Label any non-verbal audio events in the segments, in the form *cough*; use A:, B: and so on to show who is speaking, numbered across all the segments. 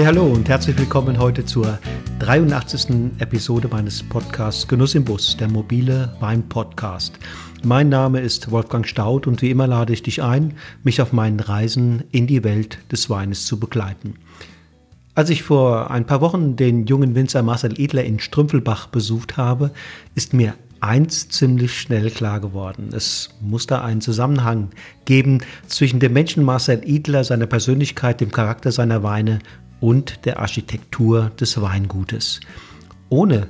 A: Hey, hallo und herzlich willkommen heute zur 83. Episode meines Podcasts Genuss im Bus, der mobile Wein-Podcast. Mein Name ist Wolfgang Staud und wie immer lade ich dich ein, mich auf meinen Reisen in die Welt des Weines zu begleiten. Als ich vor ein paar Wochen den jungen Winzer Marcel Edler in Strümpfelbach besucht habe, ist mir eins ziemlich schnell klar geworden. Es muss da einen Zusammenhang geben zwischen dem Menschen Marcel Edler, seiner Persönlichkeit, dem Charakter seiner Weine und der Architektur des Weingutes. Ohne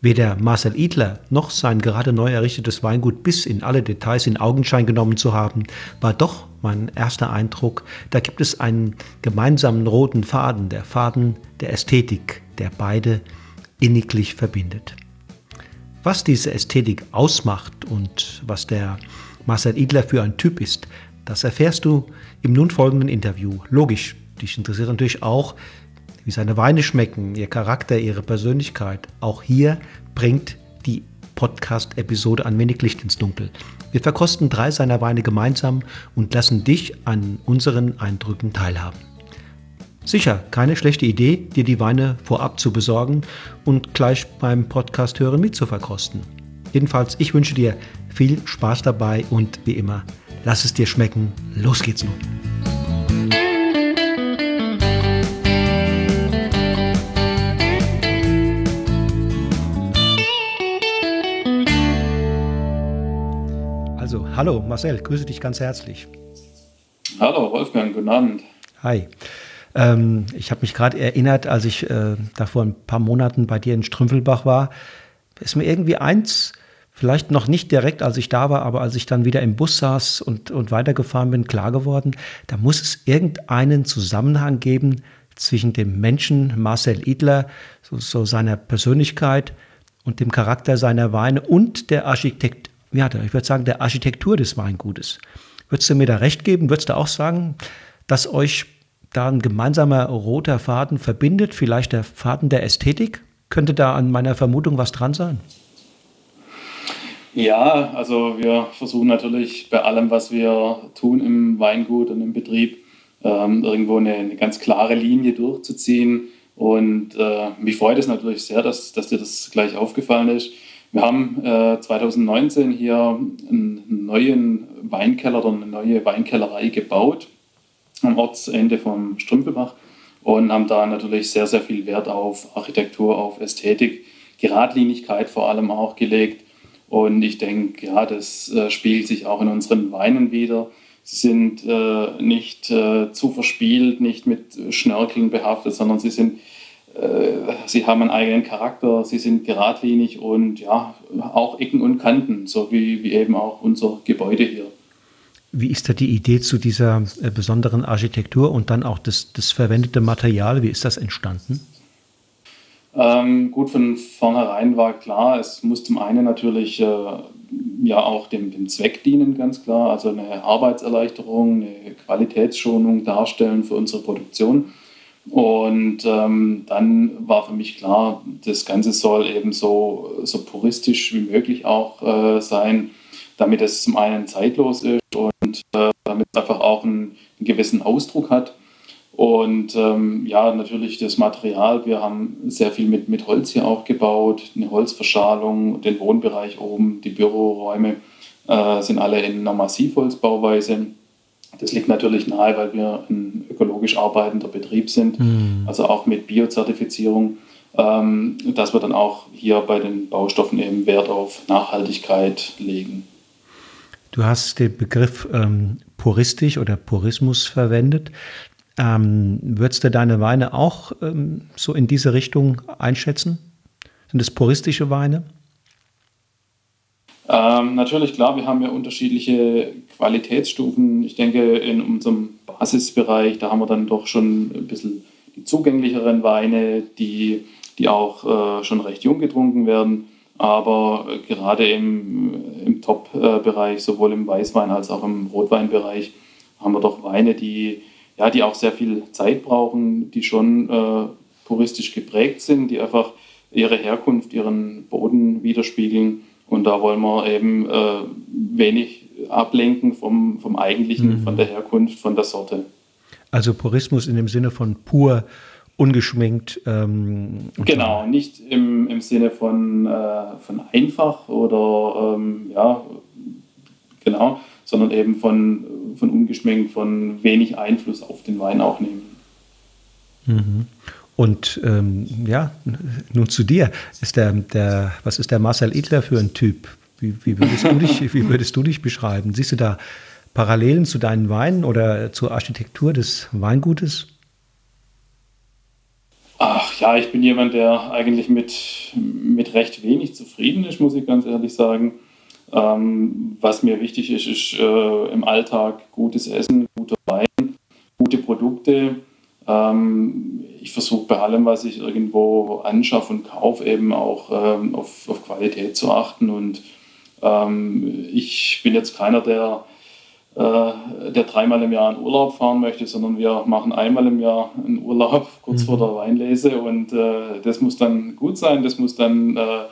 A: weder Marcel Edler noch sein gerade neu errichtetes Weingut bis in alle Details in Augenschein genommen zu haben, war doch mein erster Eindruck, da gibt es einen gemeinsamen roten Faden, der Faden der Ästhetik, der beide inniglich verbindet. Was diese Ästhetik ausmacht und was der Marcel Idler für ein Typ ist, das erfährst du im nun folgenden Interview. Logisch, dich interessiert natürlich auch, wie seine Weine schmecken, ihr Charakter, ihre Persönlichkeit. Auch hier bringt die Podcast-Episode ein wenig Licht ins Dunkel. Wir verkosten drei seiner Weine gemeinsam und lassen dich an unseren Eindrücken teilhaben. Sicher, keine schlechte Idee, dir die Weine vorab zu besorgen und gleich beim Podcast hören mitzuverkosten. Jedenfalls, ich wünsche dir viel Spaß dabei und wie immer, lass es dir schmecken. Los geht's nun. Hallo Marcel, grüße dich ganz herzlich.
B: Hallo Wolfgang, guten Abend.
A: Hi. Ähm, ich habe mich gerade erinnert, als ich äh, da vor ein paar Monaten bei dir in Strümpfelbach war, ist mir irgendwie eins, vielleicht noch nicht direkt, als ich da war, aber als ich dann wieder im Bus saß und, und weitergefahren bin, klar geworden, da muss es irgendeinen Zusammenhang geben zwischen dem Menschen Marcel Idler, so, so seiner Persönlichkeit und dem Charakter seiner Weine und der Architekt, ja, ich würde sagen, der Architektur des Weingutes. Würdest du mir da recht geben? Würdest du auch sagen, dass euch da ein gemeinsamer roter Faden verbindet, vielleicht der Faden der Ästhetik? Könnte da an meiner Vermutung was dran sein?
B: Ja, also wir versuchen natürlich bei allem, was wir tun im Weingut und im Betrieb, ähm, irgendwo eine, eine, ganz klare Linie durchzuziehen. Und äh, mich freut es natürlich sehr, dass, dass dir das gleich aufgefallen ist. Wir haben äh, 2019 hier einen neuen Weinkeller oder eine neue Weinkellerei gebaut am Ortsende vom Strümpelbach und haben da natürlich sehr, sehr viel Wert auf Architektur, auf Ästhetik, Geradlinigkeit vor allem auch gelegt. Und ich denke, ja, das äh, spiegelt sich auch in unseren Weinen wieder. Sie sind äh, nicht äh, zu verspielt, nicht mit Schnörkeln behaftet, sondern sie sind sie haben einen eigenen Charakter, sie sind geradlinig und ja, auch Ecken und Kanten, so wie, wie eben auch unser Gebäude hier.
A: Wie ist da die Idee zu dieser äh, besonderen Architektur und dann auch das, das verwendete Material? Wie ist das entstanden?
B: Ähm, gut, von vornherein war klar, es muss zum einen natürlich äh, ja auch dem, dem Zweck dienen, ganz klar, also eine Arbeitserleichterung, eine Qualitätsschonung darstellen für unsere Produktion. Und ähm, dann war für mich klar, das Ganze soll eben so, so puristisch wie möglich auch äh, sein, damit es zum einen zeitlos ist und äh, damit es einfach auch einen, einen, gewissen Ausdruck hat. Und ähm, ja, natürlich das Material. Wir haben sehr viel mit, mit Holz hier auch gebaut, eine Holzverschalung, den Wohnbereich oben, die Büroräume äh, sind alle in einer Massivholzbauweise. Das liegt natürlich nahe, weil wir ein ökologisch arbeitender Betrieb sind, mhm. also auch mit Biozertifizierung, ähm, dass wir dann auch hier bei den Baustoffen eben Wert auf Nachhaltigkeit legen.
A: Du hast den Begriff ähm, puristisch oder Purismus verwendet. Ähm, würdest du deine Weine auch ähm, so in diese Richtung einschätzen? Sind es puristische Weine?
B: Ähm, natürlich, klar, wir haben ja unterschiedliche Qualitätsstufen. Ich denke, in unserem Basisbereich, da haben wir dann doch schon ein bisschen die zugänglicheren Weine, die, die auch äh, schon recht jung getrunken werden. Aber gerade im, im Top-Bereich, sowohl im Weißwein als auch im Rotweinbereich, haben wir doch Weine, die, ja, die auch sehr viel Zeit brauchen, die schon äh, puristisch geprägt sind, die einfach ihre Herkunft, ihren Boden widerspiegeln. Und da wollen wir eben äh, wenig ablenken vom, vom Eigentlichen, mhm. von der Herkunft, von der Sorte.
A: Also Purismus in dem Sinne von pur, ungeschminkt. Ähm,
B: genau, so. nicht im, im Sinne von, äh, von einfach oder ähm, ja, genau, sondern eben von, von ungeschminkt, von wenig Einfluss auf den Wein auch nehmen.
A: Mhm. Und ähm, ja, nun zu dir. Ist der, der, was ist der Marcel Edler für ein Typ? Wie, wie, würdest du dich, wie würdest du dich beschreiben? Siehst du da Parallelen zu deinen Weinen oder zur Architektur des Weingutes?
B: Ach ja, ich bin jemand, der eigentlich mit, mit recht wenig zufrieden ist, muss ich ganz ehrlich sagen. Ähm, was mir wichtig ist, ist äh, im Alltag gutes Essen, guter Wein, gute Produkte ähm, ich versuche bei allem, was ich irgendwo anschaffe und kaufe, eben auch ähm, auf, auf, Qualität zu achten. Und ähm, ich bin jetzt keiner, der, äh, der dreimal im Jahr in Urlaub fahren möchte, sondern wir machen einmal im Jahr einen Urlaub *laughs* kurz mhm. vor der Weinlese. Und äh, das muss dann gut sein, das muss dann äh,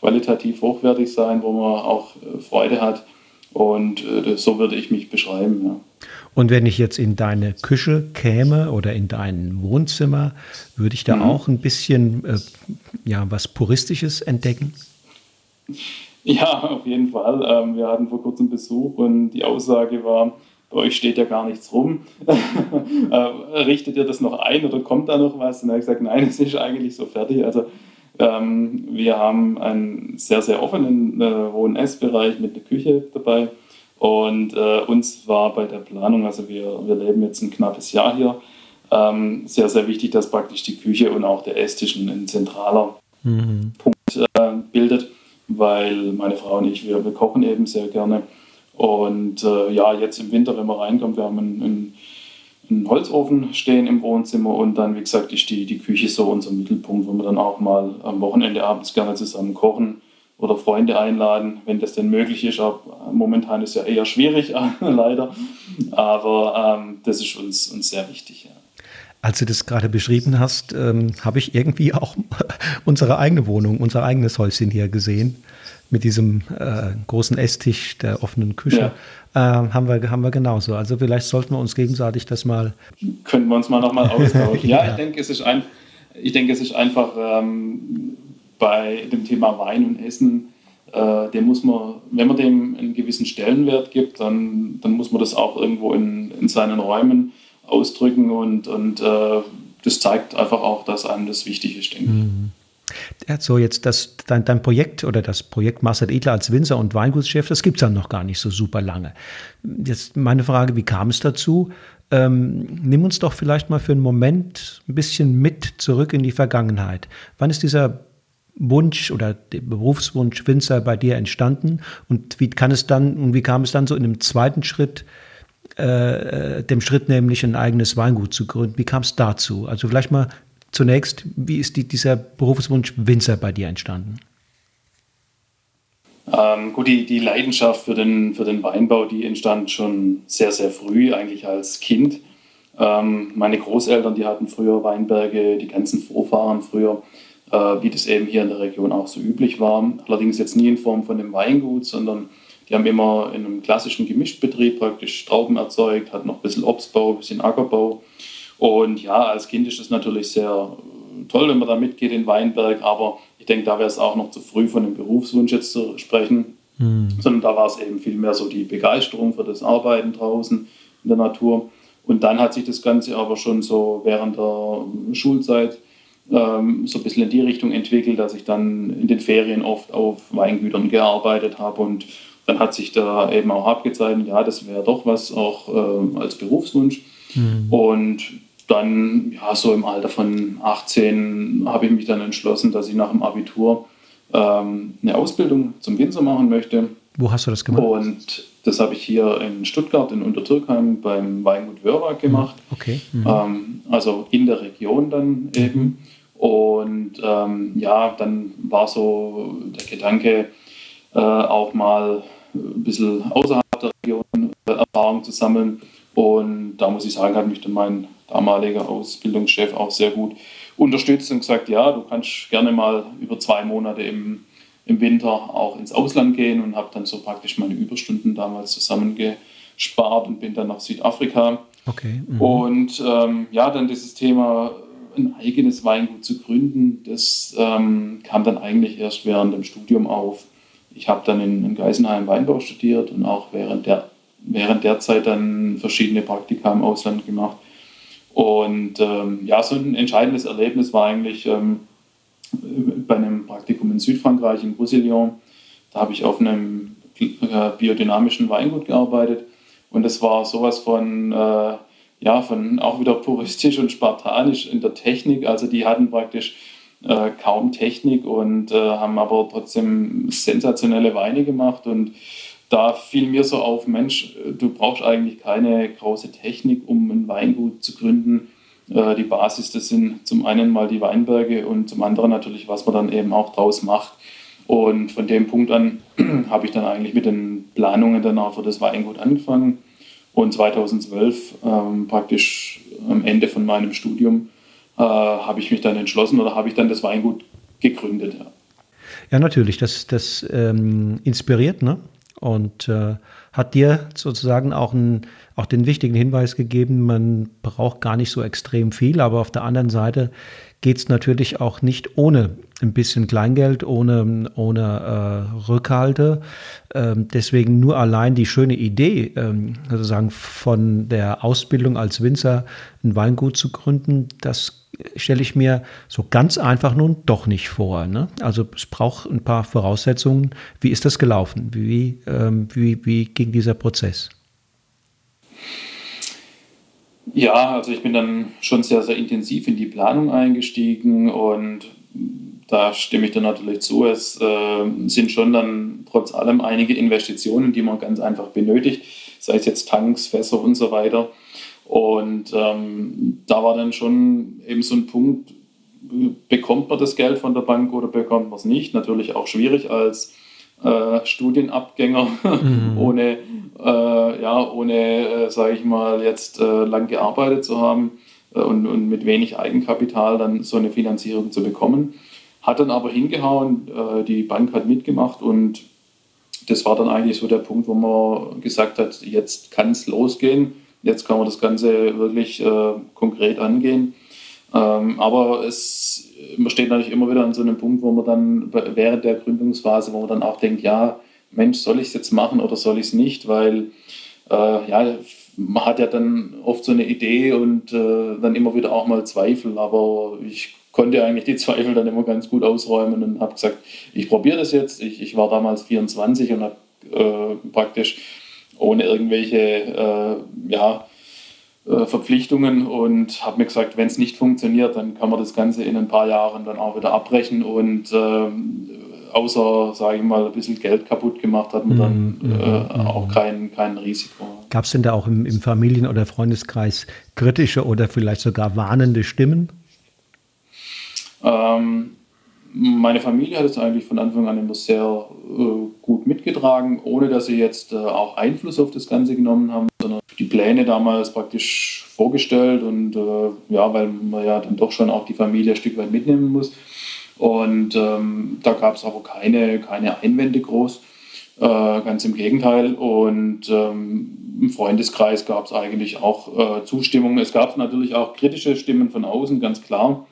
B: qualitativ hochwertig sein, wo man auch äh, Freude hat. Und äh, so würde ich mich beschreiben. Ja.
A: Und wenn ich jetzt in deine Küche käme oder in dein Wohnzimmer, würde ich da mhm. auch ein bisschen äh, ja, was Puristisches entdecken?
B: Ja, auf jeden Fall. Ähm, wir hatten vor kurzem Besuch und die Aussage war, bei euch steht ja gar nichts rum. *laughs* äh, richtet ihr das noch ein oder kommt da noch was? Und er hat gesagt, nein, *laughs* es ist eigentlich so fertig. Also ähm, wir haben einen sehr, sehr offenen äh, Wohn- Essbereich mit einer Küche dabei und äh, uns war bei der Planung, also wir, wir leben jetzt ein knappes Jahr hier, ähm, sehr, sehr wichtig, dass praktisch die Küche und auch der Esstisch ein zentraler mhm. Punkt äh, bildet, weil meine Frau und ich, wir, wir kochen eben sehr gerne. Und äh, ja, jetzt im Winter, wenn man reinkommt, wir haben einen, einen, einen, Holzofen stehen im Wohnzimmer und dann, wie gesagt, ist die, die Küche so unser Mittelpunkt, wo wir dann auch mal am Wochenende abends gerne zusammen kochen oder Freunde einladen, wenn das denn möglich ist. Aber momentan ist ja eher schwierig, *laughs* leider. Aber ähm, das ist uns, uns sehr wichtig. Ja.
A: Als du das gerade beschrieben hast, ähm, habe ich irgendwie auch *laughs* unsere eigene Wohnung, unser eigenes Häuschen hier gesehen. Mit diesem äh, großen Esstisch, der offenen Küche. Ja. Äh, haben, wir, haben wir genauso. Also vielleicht sollten wir uns gegenseitig das mal.
B: Können wir uns mal nochmal austauschen. ja, *laughs* ja, ich denke, es ist ein, ich denke, es ist einfach ähm, bei dem Thema Wein und Essen, äh, dem muss man, wenn man dem einen gewissen Stellenwert gibt, dann, dann muss man das auch irgendwo in, in seinen Räumen ausdrücken und, und äh, das zeigt einfach auch, dass einem das wichtig ist, denke ich. Mhm.
A: So, jetzt das, dein, dein Projekt oder das Projekt Marcel Edler als Winzer und Weingutschef, das gibt es dann noch gar nicht so super lange. Jetzt meine Frage, wie kam es dazu? Ähm, nimm uns doch vielleicht mal für einen Moment ein bisschen mit zurück in die Vergangenheit. Wann ist dieser Wunsch oder der Berufswunsch Winzer bei dir entstanden und wie kann es dann und wie kam es dann so in einem zweiten Schritt, äh, äh, dem Schritt nämlich ein eigenes Weingut zu gründen? Wie kam es dazu? Also vielleicht mal zunächst, wie ist die, dieser Berufswunsch Winzer bei dir entstanden?
B: Ähm, gut, die, die Leidenschaft für den, für den Weinbau, die entstand schon sehr, sehr früh, eigentlich als Kind. Ähm, meine Großeltern, die hatten früher Weinberge, die ganzen Vorfahren früher wie das eben hier in der Region auch so üblich war. Allerdings jetzt nie in Form von einem Weingut, sondern die haben immer in einem klassischen Gemischtbetrieb praktisch Trauben erzeugt, hatten noch ein bisschen Obstbau, ein bisschen Ackerbau. Und ja, als Kind ist es natürlich sehr toll, wenn man da mitgeht in Weinberg, aber ich denke, da wäre es auch noch zu früh von einem Berufswunsch jetzt zu sprechen, mhm. sondern da war es eben viel mehr so die Begeisterung für das Arbeiten draußen in der Natur. Und dann hat sich das Ganze aber schon so während der Schulzeit ähm, so ein bisschen in die Richtung entwickelt, dass ich dann in den Ferien oft auf Weingütern gearbeitet habe und dann hat sich da eben auch abgezeichnet, ja, das wäre doch was auch äh, als Berufswunsch. Mhm. Und dann, ja, so im Alter von 18 habe ich mich dann entschlossen, dass ich nach dem Abitur ähm, eine Ausbildung zum Winzer machen möchte.
A: Wo hast du das gemacht?
B: Und das habe ich hier in Stuttgart in Untertürkheim beim Weingut Wörwag gemacht.
A: Okay.
B: Mhm. Ähm, also in der Region dann eben. Und ähm, ja, dann war so der Gedanke, äh, auch mal ein bisschen außerhalb der Region äh, Erfahrung zu sammeln. Und da muss ich sagen, hat mich dann mein damaliger Ausbildungschef auch sehr gut unterstützt und gesagt, ja, du kannst gerne mal über zwei Monate im, im Winter auch ins Ausland gehen und habe dann so praktisch meine Überstunden damals zusammengespart und bin dann nach Südafrika Okay. Mhm. Und ähm, ja, dann dieses Thema, ein eigenes Weingut zu gründen, das ähm, kam dann eigentlich erst während dem Studium auf. Ich habe dann in, in Geisenheim Weinbau studiert und auch während der, während der Zeit dann verschiedene Praktika im Ausland gemacht. Und ähm, ja, so ein entscheidendes Erlebnis war eigentlich ähm, bei einem Praktikum in Südfrankreich, in Roussillon. Da habe ich auf einem äh, biodynamischen Weingut gearbeitet. Und es war sowas von, äh, ja, von auch wieder puristisch und spartanisch in der Technik. Also die hatten praktisch äh, kaum Technik und äh, haben aber trotzdem sensationelle Weine gemacht. Und da fiel mir so auf, Mensch, du brauchst eigentlich keine große Technik, um ein Weingut zu gründen. Äh, die Basis, das sind zum einen mal die Weinberge und zum anderen natürlich, was man dann eben auch draus macht. Und von dem Punkt an *clears throat* habe ich dann eigentlich mit den Planungen danach für das Weingut angefangen. Und 2012, ähm, praktisch am Ende von meinem Studium, äh, habe ich mich dann entschlossen oder habe ich dann das Weingut gegründet.
A: Ja, ja natürlich, das, das ähm, inspiriert, ne? Und äh, hat dir sozusagen auch, ein, auch den wichtigen Hinweis gegeben, man braucht gar nicht so extrem viel, aber auf der anderen Seite geht es natürlich auch nicht ohne ein bisschen Kleingeld, ohne, ohne äh, Rückhalte. Ähm, deswegen nur allein die schöne Idee, ähm, sozusagen von der Ausbildung als Winzer ein Weingut zu gründen, das stelle ich mir so ganz einfach nun doch nicht vor. Ne? Also es braucht ein paar Voraussetzungen. Wie ist das gelaufen? Wie, ähm, wie, wie ging dieser Prozess?
B: Ja, also ich bin dann schon sehr, sehr intensiv in die Planung eingestiegen und da stimme ich dann natürlich zu. Es äh, sind schon dann trotz allem einige Investitionen, die man ganz einfach benötigt, sei es jetzt Tanks, Fässer und so weiter. Und ähm, da war dann schon eben so ein Punkt, bekommt man das Geld von der Bank oder bekommt man es nicht? Natürlich auch schwierig als äh, Studienabgänger, *laughs* mhm. ohne, äh, ja, ohne äh, sage ich mal, jetzt äh, lang gearbeitet zu haben äh, und, und mit wenig Eigenkapital dann so eine Finanzierung zu bekommen. Hat dann aber hingehauen, äh, die Bank hat mitgemacht und das war dann eigentlich so der Punkt, wo man gesagt hat, jetzt kann es losgehen, jetzt kann man das Ganze wirklich konkret angehen. Ähm, aber es, man steht natürlich immer wieder an so einem Punkt, wo man dann während der Gründungsphase, wo man dann auch denkt, ja, Mensch, soll ich es jetzt machen oder soll ich es nicht? Weil äh, ja, man hat ja dann oft so eine Idee und äh, dann immer wieder auch mal Zweifel, aber ich konnte eigentlich die *laughs* Zweifel dann immer ganz gut ausräumen und habe gesagt, ich probiere das jetzt. Ich, ich war damals 24 und habe äh, praktisch ohne irgendwelche äh, ja, äh, Verpflichtungen und habe mir gesagt, wenn es nicht funktioniert, dann kann man das Ganze in ein paar Jahren dann auch wieder abbrechen und äh, außer, sage ich mal, ein bisschen Geld kaputt gemacht hat man dann mhm. auch kein, kein Risiko.
A: Gab es denn da auch im, im Familien- oder Freundeskreis kritische oder vielleicht sogar warnende Stimmen?
B: Ähm, meine Familie hat es eigentlich von Anfang an immer sehr äh, gut mitgetragen, ohne dass sie jetzt äh, auch Einfluss auf das Ganze genommen haben, sondern die Pläne damals praktisch vorgestellt und äh, ja, weil man ja dann doch schon auch die Familie ein Stück weit mitnehmen muss. Und ähm, da gab es aber keine, keine Einwände groß, äh, ganz im Gegenteil. Und ähm, im Freundeskreis gab es eigentlich auch äh, Zustimmung. Es gab natürlich auch kritische Stimmen von außen, ganz klar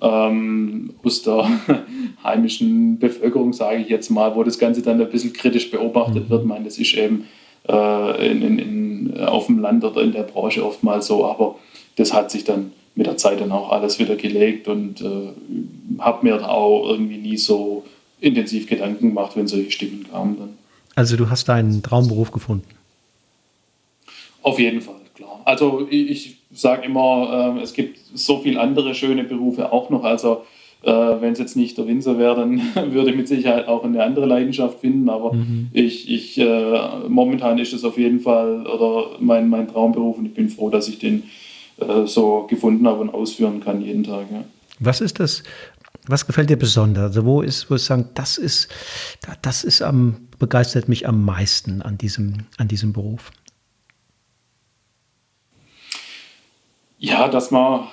B: ähm, aus der *laughs* heimischen Bevölkerung, sage ich jetzt mal, wo das Ganze dann ein bisschen kritisch beobachtet mhm. wird. Ich meine, das ist eben äh, in, in, in, auf dem Land oder in der Branche oftmals so, aber das hat sich dann mit der Zeit dann auch alles wieder gelegt und äh, habe mir da auch irgendwie nie so intensiv Gedanken gemacht, wenn solche Stimmen kamen dann.
A: Also du hast deinen Traumberuf gefunden?
B: Auf jeden Fall, klar. Also ich, ich sage immer, äh, es gibt so viele andere schöne Berufe auch noch. Also äh, wenn es jetzt nicht der Winzer wäre, dann *laughs* würde ich mit Sicherheit auch eine andere Leidenschaft finden. Aber mhm. ich, ich äh, momentan ist es auf jeden Fall oder mein, mein Traumberuf und ich bin froh, dass ich den äh, so gefunden habe und ausführen kann jeden Tag. Ja.
A: Was ist das? Was gefällt dir besonders? Also wo ist, wo ich sagen, das ist, das ist am, begeistert mich am meisten an diesem, an diesem Beruf?
B: Ja, dass man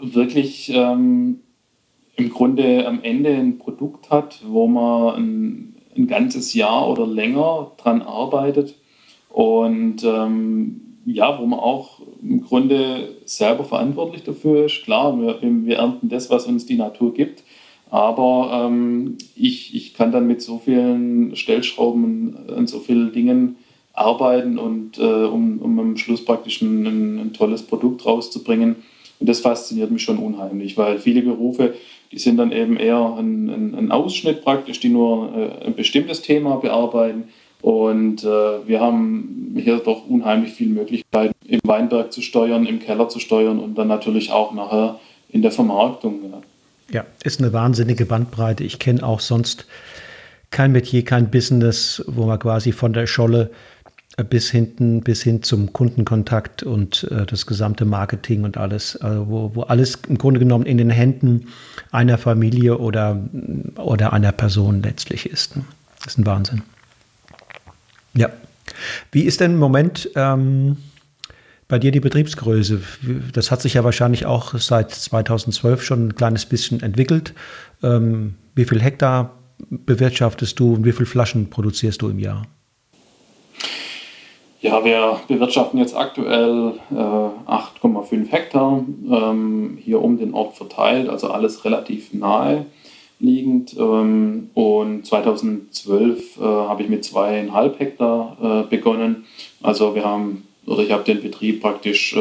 B: wirklich ähm, im Grunde am Ende ein Produkt hat, wo man ein, ein ganzes Jahr oder länger dran arbeitet und ähm, ja, wo man auch im Grunde selber verantwortlich dafür ist. Klar, wir, wir ernten das, was uns die Natur gibt. Aber ähm, ich, ich kann dann mit so vielen Stellschrauben an so vielen Dingen arbeiten und äh, um, um am Schluss praktisch ein, ein, ein, tolles Produkt rauszubringen. Und das fasziniert mich schon unheimlich, weil viele Berufe, die sind dann eben eher ein, ein, Ausschnitt praktisch, die nur äh, ein bestimmtes Thema bearbeiten. Und äh, wir haben hier doch unheimlich viele Möglichkeiten, im Weinberg zu steuern, im Keller zu steuern und dann natürlich auch nachher in der Vermarktung.
A: Ja. Ja, ist eine wahnsinnige Bandbreite. Ich kenne auch sonst kein Metier, kein Business, wo man quasi von der Scholle bis hinten, bis hin zum Kundenkontakt und äh, das gesamte Marketing und alles, also wo, wo alles im Grunde genommen in den Händen einer Familie oder, oder einer Person letztlich ist. Das ist ein Wahnsinn. Ja. Wie ist denn im Moment ähm, bei dir die Betriebsgröße? Das hat sich ja wahrscheinlich auch seit 2012 schon ein kleines bisschen entwickelt. Ähm, wie viel Hektar bewirtschaftest du und wie viele Flaschen produzierst du im Jahr?
B: Ja, wir bewirtschaften jetzt aktuell äh, 8,5 Hektar ähm, hier um den Ort verteilt, also alles relativ nahe liegend. Ähm, und 2012 äh, habe ich mit zweieinhalb Hektar äh, begonnen. Also wir haben oder ich habe den Betrieb praktisch äh,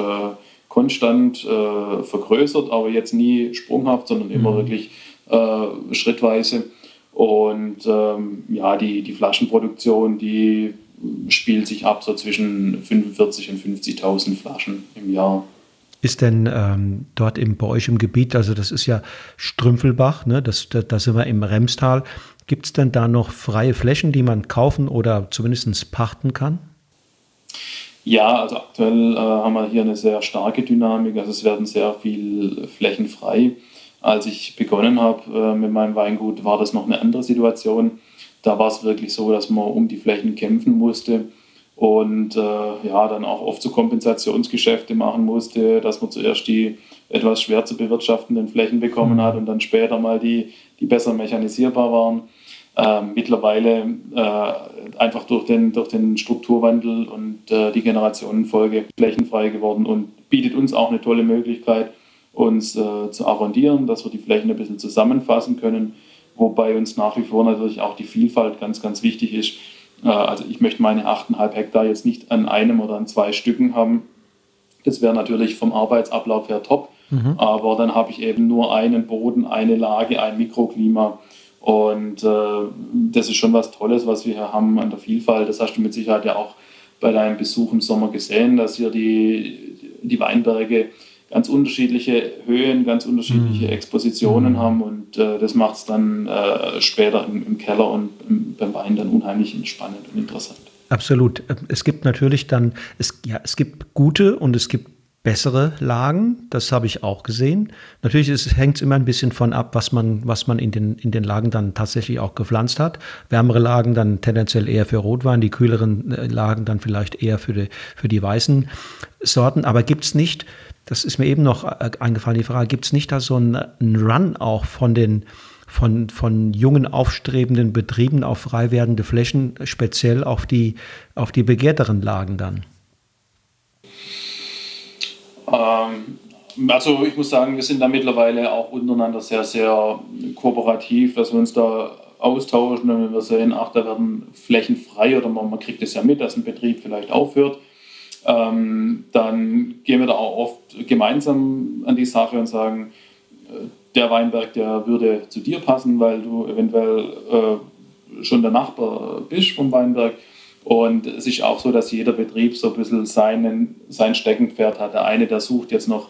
B: konstant äh, vergrößert, aber jetzt nie sprunghaft, sondern immer mhm. wirklich äh, schrittweise. Und ähm, ja, die, die Flaschenproduktion, die spielt sich ab so zwischen 45.000 und 50.000 Flaschen im Jahr.
A: Ist denn ähm, dort im, bei euch im Gebiet, also das ist ja Strümpfelbach, ne, das, da, da sind wir im Remstal, gibt es denn da noch freie Flächen, die man kaufen oder zumindest pachten kann?
B: Ja, also aktuell äh, haben wir hier eine sehr starke Dynamik. Also es werden sehr viel Flächen frei. Als ich begonnen habe äh, mit meinem Weingut, war das noch eine andere Situation. Da war es wirklich so, dass man um die Flächen kämpfen musste und äh, ja, dann auch oft so Kompensationsgeschäfte machen musste, dass man zuerst die etwas schwer zu bewirtschaftenden Flächen bekommen mhm. hat und dann später mal die, die besser mechanisierbar waren. Ähm, mittlerweile äh, einfach durch den, durch den Strukturwandel und äh, die Generationenfolge flächenfrei geworden und bietet uns auch eine tolle Möglichkeit, uns äh, zu arrondieren, dass wir die Flächen ein bisschen zusammenfassen können, wobei uns nach wie vor natürlich auch die Vielfalt ganz, ganz wichtig ist. Äh, also ich möchte meine 8,5 Hektar jetzt nicht an einem oder an zwei Stücken haben. Das wäre natürlich vom Arbeitsablauf her top, mhm. aber dann habe ich eben nur einen Boden, eine Lage, ein Mikroklima und äh, das ist schon was Tolles, was wir hier haben an der Vielfalt. Das hast du mit Sicherheit ja auch bei deinem Besuch im Sommer gesehen, dass hier die, die Weinberge ganz unterschiedliche Höhen, ganz unterschiedliche mhm. Expositionen mhm. haben und äh, das macht es dann äh, später im, im, Keller und im, beim Wein dann unheimlich spannend und interessant.
A: Absolut. Es gibt natürlich dann, es, ja, es gibt gute und es gibt bessere Lagen. Das habe ich auch gesehen. Natürlich hängt es immer ein bisschen von ab, was man, was man in, den, in den Lagen dann tatsächlich auch gepflanzt hat. Wärmere Lagen dann tendenziell eher für Rotwein, die kühleren äh, Lagen dann vielleicht eher für die, für die weißen Sorten. Aber gibt es nicht, das ist mir eben noch äh, eingefallen, die Frage, gibt es nicht da so einen, Run auch von den von, von jungen, aufstrebenden Betrieben auf frei werdende Flächen, speziell auf die, auf die begehrteren Lagen dann?
B: Ähm, also ich muss sagen, wir sind da mittlerweile auch untereinander sehr, sehr kooperativ, dass wir uns da austauschen. Und wenn wir sehen, ach, da werden Flächen frei oder man, man kriegt es ja mit, dass ein Betrieb vielleicht aufhört, ähm, dann gehen wir da auch oft gemeinsam an die Sache und sagen, äh, der Weinberg, der würde zu dir passen, weil du eventuell äh, schon der Nachbar bist vom Weinberg und es ist auch so, dass jeder Betrieb so ein bisschen seinen, sein Steckenpferd hat. Der eine, der sucht jetzt noch,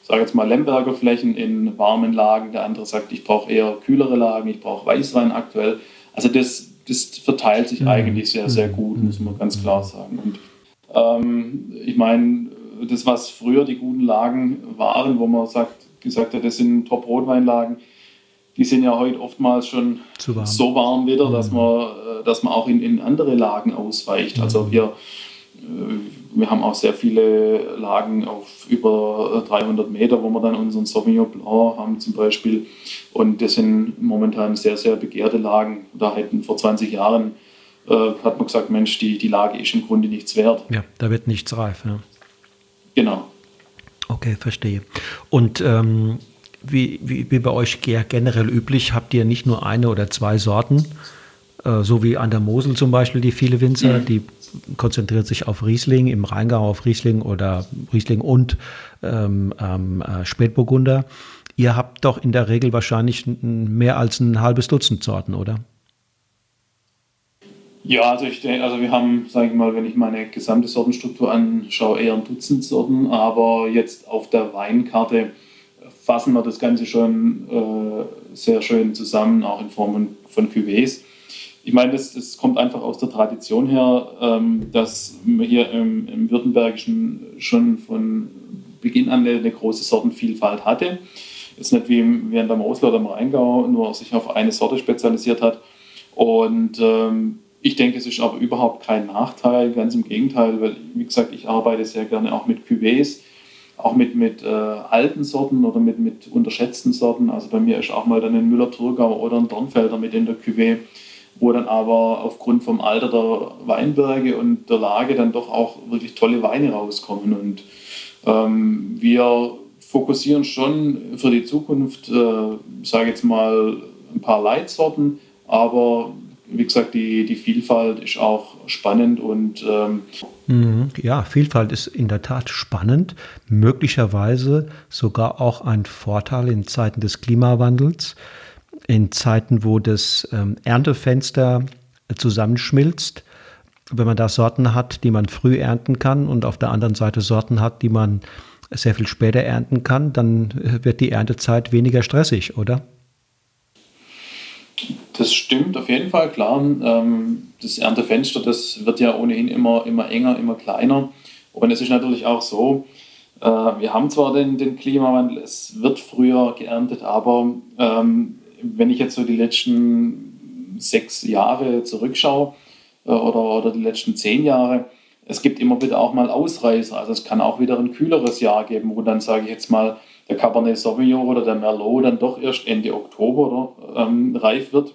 B: sage jetzt mal, Lemberger Flächen in warmen Lagen. Der andere sagt, ich brauche eher kühlere Lagen, ich brauche Weißwein aktuell. Also das, das verteilt sich mhm. eigentlich sehr, sehr gut, muss man ganz klar sagen. Und ähm, ich meine, das, was früher die guten Lagen waren, wo man sagt, gesagt hat, das sind Top-Rotweinlagen, die sind ja heute oftmals schon warm. so warm wieder, mhm. dass, man, äh, dass man auch in, in andere Lagen ausweicht. Mhm. Also wir, äh, wir haben auch sehr viele Lagen auf über 300 Meter, wo wir dann unseren Sauvignon Blanc haben zum Beispiel. Und das sind momentan sehr, sehr begehrte Lagen. Da hätten vor 20 Jahren äh, hat man gesagt, Mensch, die, die Lage ist im Grunde nichts wert.
A: Ja, da wird nichts reif. Ja.
B: Genau.
A: Okay, verstehe. Und ähm, wie, wie, wie bei euch generell üblich, habt ihr nicht nur eine oder zwei Sorten, äh, so wie an der Mosel zum Beispiel die viele Winzer, mhm. die konzentriert sich auf Riesling, im Rheingau auf Riesling oder Riesling und ähm, äh, Spätburgunder. Ihr habt doch in der Regel wahrscheinlich mehr als ein halbes Dutzend Sorten, oder?
B: Ja, also ich also wir haben, sage ich mal, wenn ich meine gesamte Sortenstruktur anschaue, eher ein Dutzend Sorten, aber jetzt auf der Weinkarte fassen wir das Ganze schon äh, sehr schön zusammen, auch in Form von Cuvées. Ich meine, das, das kommt einfach aus der Tradition her, ähm, dass man hier im, im Württembergischen schon von Beginn an eine, eine große Sortenvielfalt hatte. Jetzt nicht wie, in der Mosel oder im Rheingau, nur sich auf eine Sorte spezialisiert hat. Und ähm, ich denke, es ist aber überhaupt kein Nachteil, ganz im Gegenteil, weil, wie gesagt, ich arbeite sehr gerne auch mit Cuvées, auch mit, mit äh, alten Sorten oder mit, mit unterschätzten Sorten. Also bei mir ist auch mal dann ein Müller-Thurgau oder ein Dornfelder mit in der Cuvée, wo dann aber aufgrund vom Alter der Weinberge und der Lage dann doch auch wirklich tolle Weine rauskommen. Und ähm, wir fokussieren schon für die Zukunft, äh, sage jetzt mal, ein paar Leitsorten, aber wie gesagt, die, die Vielfalt ist auch spannend und ähm
A: mhm. ja, Vielfalt ist in der Tat spannend, möglicherweise sogar auch ein Vorteil in Zeiten des Klimawandels, in Zeiten, wo das ähm, Erntefenster zusammenschmilzt. Wenn man da Sorten hat, die man früh ernten kann und auf der anderen Seite Sorten hat, die man sehr viel später ernten kann, dann wird die Erntezeit weniger stressig, oder?
B: Das stimmt auf jeden Fall, klar. Ähm, das Erntefenster, das wird ja ohnehin immer, immer enger, immer kleiner. Und es ist natürlich auch so, äh, wir haben zwar den, den Klimawandel, es wird früher geerntet, aber ähm, wenn ich jetzt so die letzten sechs Jahre zurückschaue äh, oder, oder die letzten zehn Jahre, es gibt immer wieder auch mal Ausreißer. Also es kann auch wieder ein kühleres Jahr geben, wo dann sage ich jetzt mal der Cabernet Sauvignon oder der Merlot dann doch erst Ende Oktober oder, ähm, reif wird.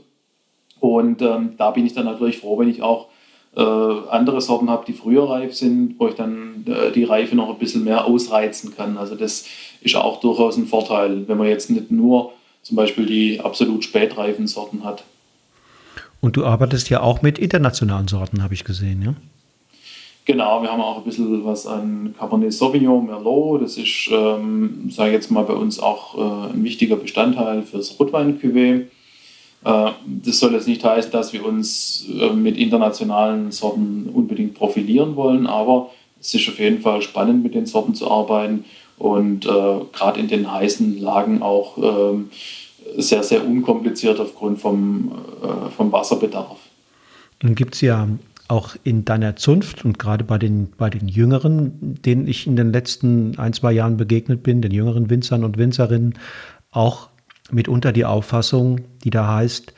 B: Und ähm, da bin ich dann natürlich froh, wenn ich auch äh, andere Sorten habe, die früher reif sind, wo ich dann äh, die Reife noch ein bisschen mehr ausreizen kann. Also das ist auch durchaus ein Vorteil, wenn man jetzt nicht nur zum Beispiel die absolut spätreifen Sorten hat.
A: Und du arbeitest ja auch mit internationalen Sorten, habe ich gesehen, ja?
B: Genau, wir haben auch ein bisschen was an Cabernet Sauvignon, Merlot. Das ist, ähm, sage ich jetzt mal, bei uns auch äh, ein wichtiger Bestandteil fürs Rotwein-Cuvée. Äh, das soll jetzt nicht heißen, dass wir uns äh, mit internationalen Sorten unbedingt profilieren wollen, aber es ist auf jeden Fall spannend, mit den Sorten zu arbeiten und äh, gerade in den heißen Lagen auch ähm, sehr, sehr unkompliziert aufgrund vom, äh, vom Wasserbedarf.
A: Dann gibt es ja auch in deiner Zunft und gerade bei den, bei den Jüngeren, denen ich in den letzten ein, zwei Jahren begegnet bin, den jüngeren Winzern und Winzerinnen, auch mitunter die Auffassung, die da heißt,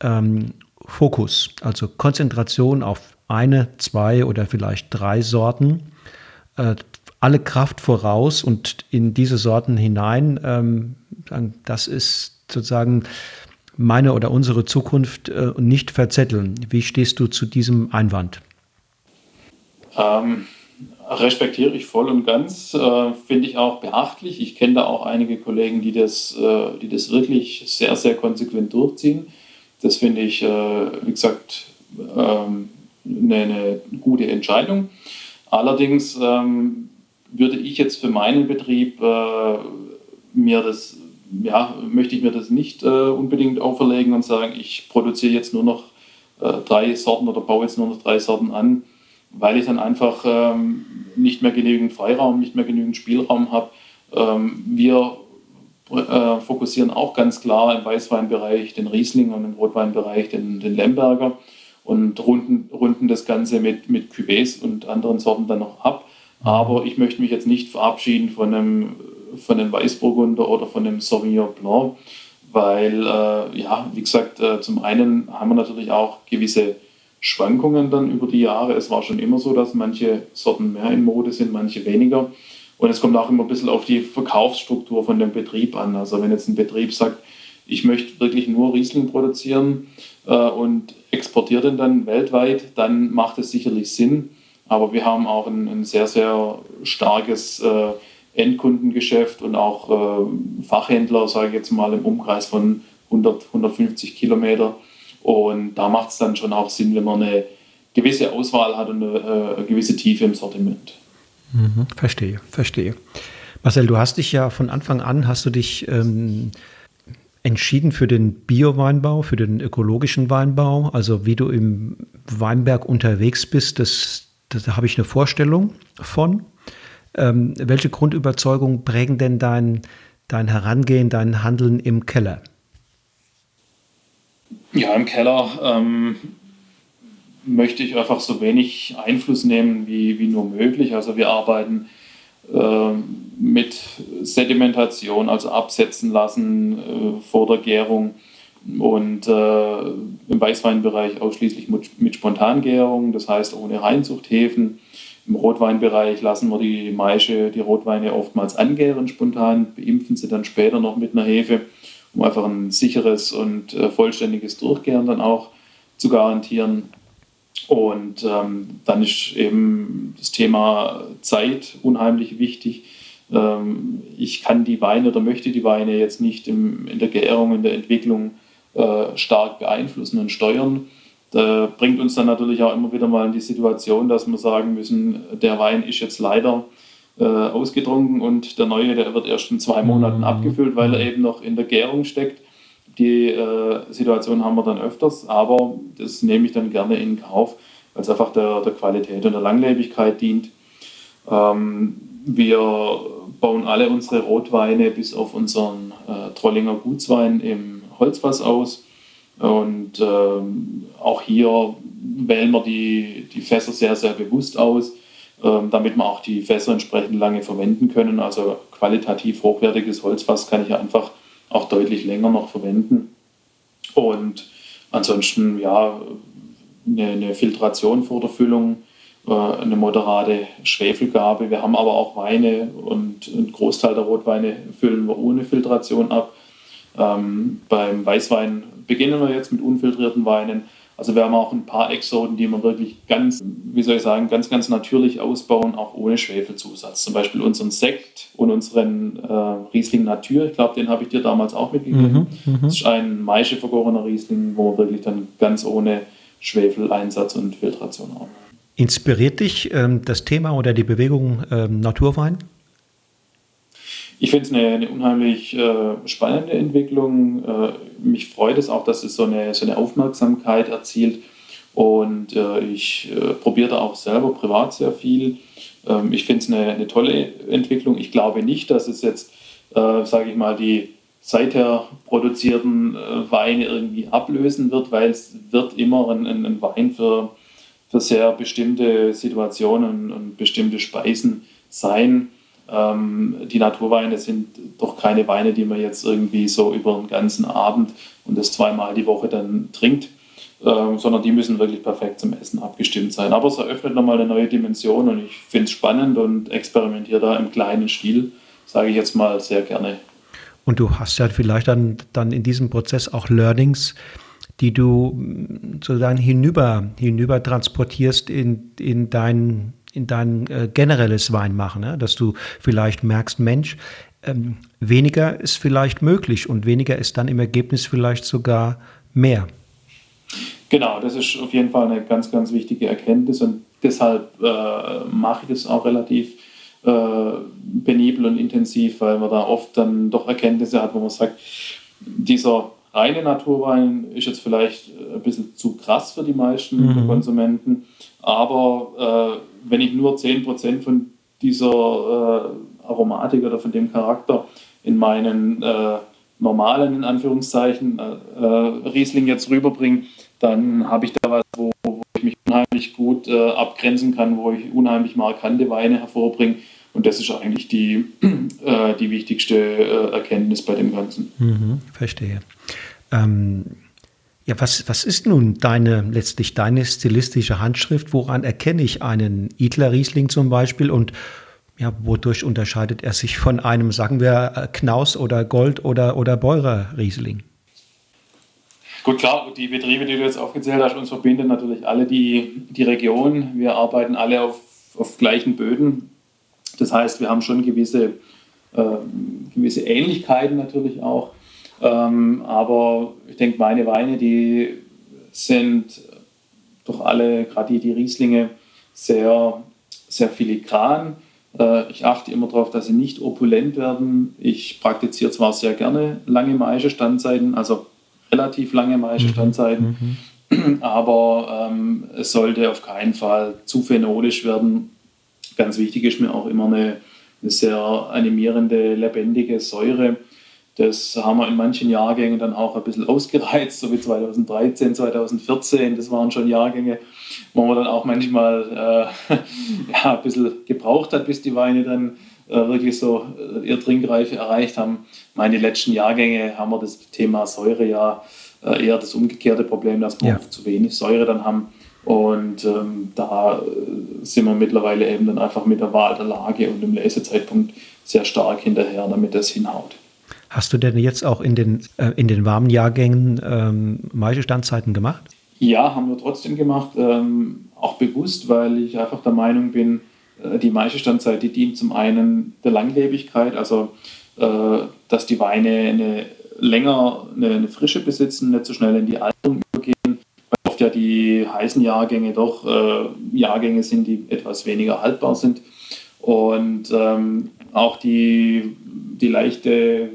A: ähm, Fokus, also Konzentration auf eine, zwei oder vielleicht drei Sorten, äh, alle Kraft voraus und in diese Sorten hinein. Ähm, das ist sozusagen meine oder unsere Zukunft äh, nicht verzetteln. Wie stehst du zu diesem Einwand?
B: Ähm, respektiere ich voll und ganz, äh, finde ich auch beachtlich. Ich kenne da auch einige Kollegen, die das, äh, die das wirklich sehr, sehr konsequent durchziehen. Das finde ich, äh, wie gesagt, ähm, eine, eine, gute Entscheidung. Allerdings ähm, würde ich jetzt für meinen Betrieb äh, mir das ja, möchte ich mir das nicht äh, unbedingt auferlegen und sagen, ich produziere jetzt nur noch äh, drei Sorten oder baue jetzt nur noch drei Sorten an, weil ich dann einfach ähm, nicht mehr genügend Freiraum, nicht mehr genügend Spielraum habe. Ähm, wir äh, fokussieren auch ganz klar im Weißweinbereich den Riesling und im Rotweinbereich den, den Lemberger und runden, runden das Ganze mit, mit Cuvées und anderen Sorten dann noch ab. Aber ich möchte mich jetzt nicht verabschieden von einem von dem Weißburgunder oder von dem Sauvignon Blanc, weil, äh, ja, wie gesagt, äh, zum einen haben wir natürlich auch gewisse Schwankungen dann über die Jahre. Es war schon immer so, dass manche Sorten mehr in Mode sind, manche weniger. Und es kommt auch immer ein bisschen auf die Verkaufsstruktur von dem Betrieb an. Also wenn jetzt ein Betrieb sagt, ich möchte wirklich nur Riesling produzieren äh, und exportiere den dann weltweit, dann macht es sicherlich Sinn. Aber wir haben auch ein, ein sehr, sehr starkes äh, Endkundengeschäft und auch äh, Fachhändler, sage ich jetzt mal, im Umkreis von 100, 150 Kilometer. Und da macht es dann schon auch Sinn, wenn man eine gewisse Auswahl hat und eine, äh, gewisse Tiefe im Sortiment.
A: Mhm, verstehe, verstehe. Marcel, du hast dich ja von Anfang an, hast du dich ähm, entschieden für den Bio-Weinbau, für den ökologischen Weinbau. Also wie du im Weinberg unterwegs bist, das, das da habe ich eine Vorstellung von. Ähm, welche Grundüberzeugungen prägen denn dein, dein Herangehen, dein Handeln im Keller?
B: Ja, im Keller ähm, möchte ich einfach so wenig Einfluss nehmen wie, wie nur möglich. Also wir arbeiten äh, mit Sedimentation, also absetzen lassen äh, vor der Gärung und äh, im Weißweinbereich ausschließlich mit, mit Spontangärung, das heißt ohne Reinzuchthäfen. Im Rotweinbereich lassen wir die Maische, die Rotweine oftmals angären spontan, beimpfen sie dann später noch mit einer Hefe, um einfach ein sicheres und äh, vollständiges Durchgären dann auch zu garantieren. Und ähm, dann ist eben das Thema Zeit unheimlich wichtig. Ähm, ich kann die Weine oder möchte die Weine jetzt nicht im, in der Gärung, in der Entwicklung äh, stark beeinflussen und steuern. Da bringt uns dann natürlich auch immer wieder mal in die Situation, dass wir sagen müssen, der Wein ist jetzt leider äh, ausgetrunken und der neue, der wird erst in zwei Monaten mhm. abgefüllt, weil er eben noch in der Gärung steckt. Die äh, Situation haben wir dann öfters, aber das nehme ich dann gerne in Kauf, weil es einfach der, der Qualität und der Langlebigkeit dient. Ähm, wir bauen alle unsere Rotweine bis auf unseren äh, Trollinger Gutswein im Holzfass aus. Und ähm, auch hier wählen wir die, die Fässer sehr, sehr bewusst aus, damit wir auch die Fässer entsprechend lange verwenden können. Also qualitativ hochwertiges Holzfass kann ich einfach auch deutlich länger noch verwenden. Und ansonsten, ja, eine, eine Filtration vor der Füllung, äh, eine moderate Schwefelgabe. Wir haben aber auch Weine und ein Großteil der Rotweine füllen wir ohne Filtration ab. Ähm, beim Weißwein beginnen wir jetzt mit unfiltrierten Weinen. Also wir haben auch ein paar Exoten, die wir wirklich ganz, wie soll ich sagen, ganz, ganz natürlich ausbauen, auch ohne Schwefelzusatz. Zum Beispiel unseren Sekt und unseren äh, Riesling Natur. Ich glaube, den habe ich dir damals auch mitgegeben. Mhm, mhm, das ist ein Maische vergorener Riesling, wo wir wirklich dann ganz ohne Schwefeleinsatz und Filtration haben.
A: Inspiriert dich ähm, das Thema oder die Bewegung ähm, Naturwein?
B: Ich finde es eine, eine, unheimlich äh, spannende Entwicklung. Äh, mich freut es auch, dass es so eine, so eine Aufmerksamkeit erzielt. Und äh, ich äh, probiere da auch selber privat sehr viel. Ähm, ich finde es eine, eine, tolle Entwicklung. Ich glaube nicht, dass es jetzt, äh, sage ich mal, die seither produzierten äh, Weine irgendwie ablösen wird, weil es wird immer ein, ein Wein für, für sehr bestimmte Situationen und bestimmte Speisen sein. Ähm, die Naturweine sind doch keine Weine, die man jetzt irgendwie so über den ganzen Abend und das zweimal die Woche dann trinkt, äh, sondern die müssen wirklich perfekt zum Essen abgestimmt sein. Aber es eröffnet nochmal eine neue Dimension und ich finde es spannend und experimentiere da im kleinen Stil, sage ich jetzt mal sehr gerne.
A: Und du hast ja vielleicht dann, dann in diesem Prozess auch Learnings, die du sozusagen hinüber, hinüber transportierst in, in dein in dein äh, generelles Weinmachen, ne? dass du vielleicht merkst, Mensch, ähm, weniger ist vielleicht möglich und weniger ist dann im Ergebnis vielleicht sogar mehr.
B: Genau, das ist auf jeden Fall eine ganz, ganz wichtige Erkenntnis und deshalb äh, mache ich das auch relativ äh, penibel und intensiv, weil man da oft dann doch Erkenntnisse hat, wo man sagt, dieser reine Naturwein ist jetzt vielleicht ein bisschen zu krass für die meisten mhm. Konsumenten, aber äh, wenn ich nur 10% von dieser äh, Aromatik oder von dem Charakter in meinen äh, normalen, in Anführungszeichen, äh, äh Riesling jetzt rüberbringe, dann habe ich da was, wo, wo, ich mich unheimlich gut äh, abgrenzen kann, wo ich unheimlich markante Weine hervorbringe. Und das ist eigentlich die, äh, die wichtigste Erkenntnis bei dem Ganzen.
A: Mhm, verstehe. Ähm ja, was, was ist nun deine, letztlich deine stilistische Handschrift? Woran erkenne ich einen Idler Riesling zum Beispiel und ja, wodurch unterscheidet er sich von einem, sagen wir, Knaus oder Gold oder, oder Beurer Riesling?
B: Gut, klar, die Betriebe, die du jetzt aufgezählt hast, uns verbinden natürlich alle die, die Region. Wir arbeiten alle auf, auf gleichen Böden. Das heißt, wir haben schon gewisse, äh, gewisse Ähnlichkeiten natürlich auch. Ähm, aber ich denke, meine Weine, die sind doch alle, gerade die, die Rieslinge, sehr, sehr filigran. Äh, ich achte immer darauf, dass sie nicht opulent werden. Ich praktiziere zwar sehr gerne lange Maischestandzzeiten, also relativ lange Maischestandzzeiten, mhm. aber ähm, es sollte auf keinen Fall zu phenolisch werden. Ganz wichtig ist mir auch immer eine, eine sehr animierende, lebendige Säure. Das haben wir in manchen Jahrgängen dann auch ein bisschen *laughs* ausgereizt, so wie 2013, 2014. Das waren schon Jahrgänge, wo man dann auch manchmal äh, *laughs* ja, ein bisschen gebraucht hat, bis die Weine dann äh, wirklich so äh, ihr Trinkreife erreicht haben. Meine letzten Jahrgänge haben wir das Thema Säure ja äh, eher das umgekehrte Problem, dass wir ja. zu wenig Säure dann haben. Und ähm, da äh, sind wir mittlerweile eben dann einfach mit der Wahl der Lage und dem Lesezeitpunkt sehr stark hinterher, damit das hinhaut.
A: Hast du denn jetzt auch in den, äh, in den warmen Jahrgängen ähm, Maischestandzeiten gemacht?
B: Ja, haben wir trotzdem gemacht, ähm, auch bewusst, weil ich einfach der Meinung bin, äh, die Maischestandzeit, die dient zum einen der Langlebigkeit, also äh, dass die Weine eine länger eine, eine, Frische besitzen, nicht so schnell in die Alterung übergehen, weil oft ja die heißen Jahrgänge doch äh, Jahrgänge sind, die etwas weniger haltbar sind. Und ähm, auch die, die leichte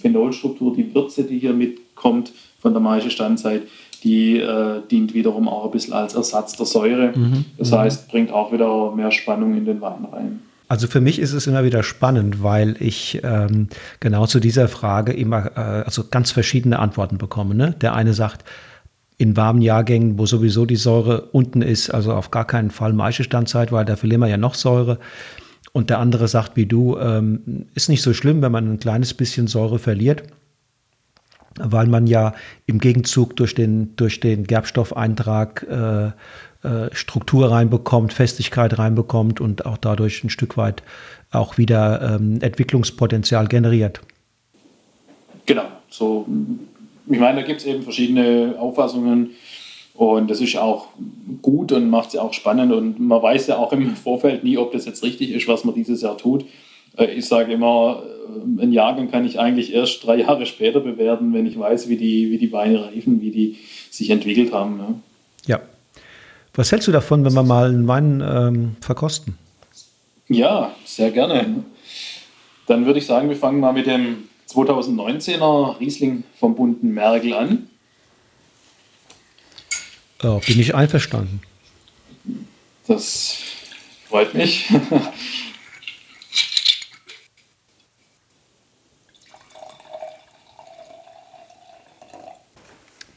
B: Phenolstruktur, die Würze, die hier mitkommt von der Maische Standzeit, die äh, dient wiederum auch ein bisschen als Ersatz der Säure. Mhm. Das mhm. heißt, bringt auch wieder mehr Spannung in den Wein rein.
A: Also für mich ist es immer wieder spannend, weil ich ähm, genau zu dieser Frage immer äh, also ganz verschiedene Antworten bekomme. Ne? Der eine sagt, in warmen Jahrgängen, wo sowieso die Säure unten ist, also auf gar keinen Fall Maischestandzeit, weil da verlieren wir ja noch Säure. Und der andere sagt wie du, ähm, ist nicht so schlimm, wenn man ein kleines bisschen Säure verliert, weil man ja im Gegenzug durch den, durch den Gerbstoffeintrag äh, äh, Struktur reinbekommt, Festigkeit reinbekommt und auch dadurch ein Stück weit auch wieder ähm, Entwicklungspotenzial generiert.
B: Genau, so. Ich meine, da gibt es eben verschiedene Auffassungen und das ist auch gut und macht es ja auch spannend. Und man weiß ja auch im Vorfeld nie, ob das jetzt richtig ist, was man dieses Jahr tut. Äh, ich sage immer, äh, ein Jahrgang kann ich eigentlich erst drei Jahre später bewerten, wenn ich weiß, wie die, wie die Weine reifen, wie die sich entwickelt haben. Ne?
A: Ja. Was hältst du davon, wenn wir mal einen Wein ähm, verkosten?
B: Ja, sehr gerne. Dann würde ich sagen, wir fangen mal mit dem 2019er Riesling vom bunten Mergel an.
A: Ja, bin ich einverstanden.
B: Das freut mich.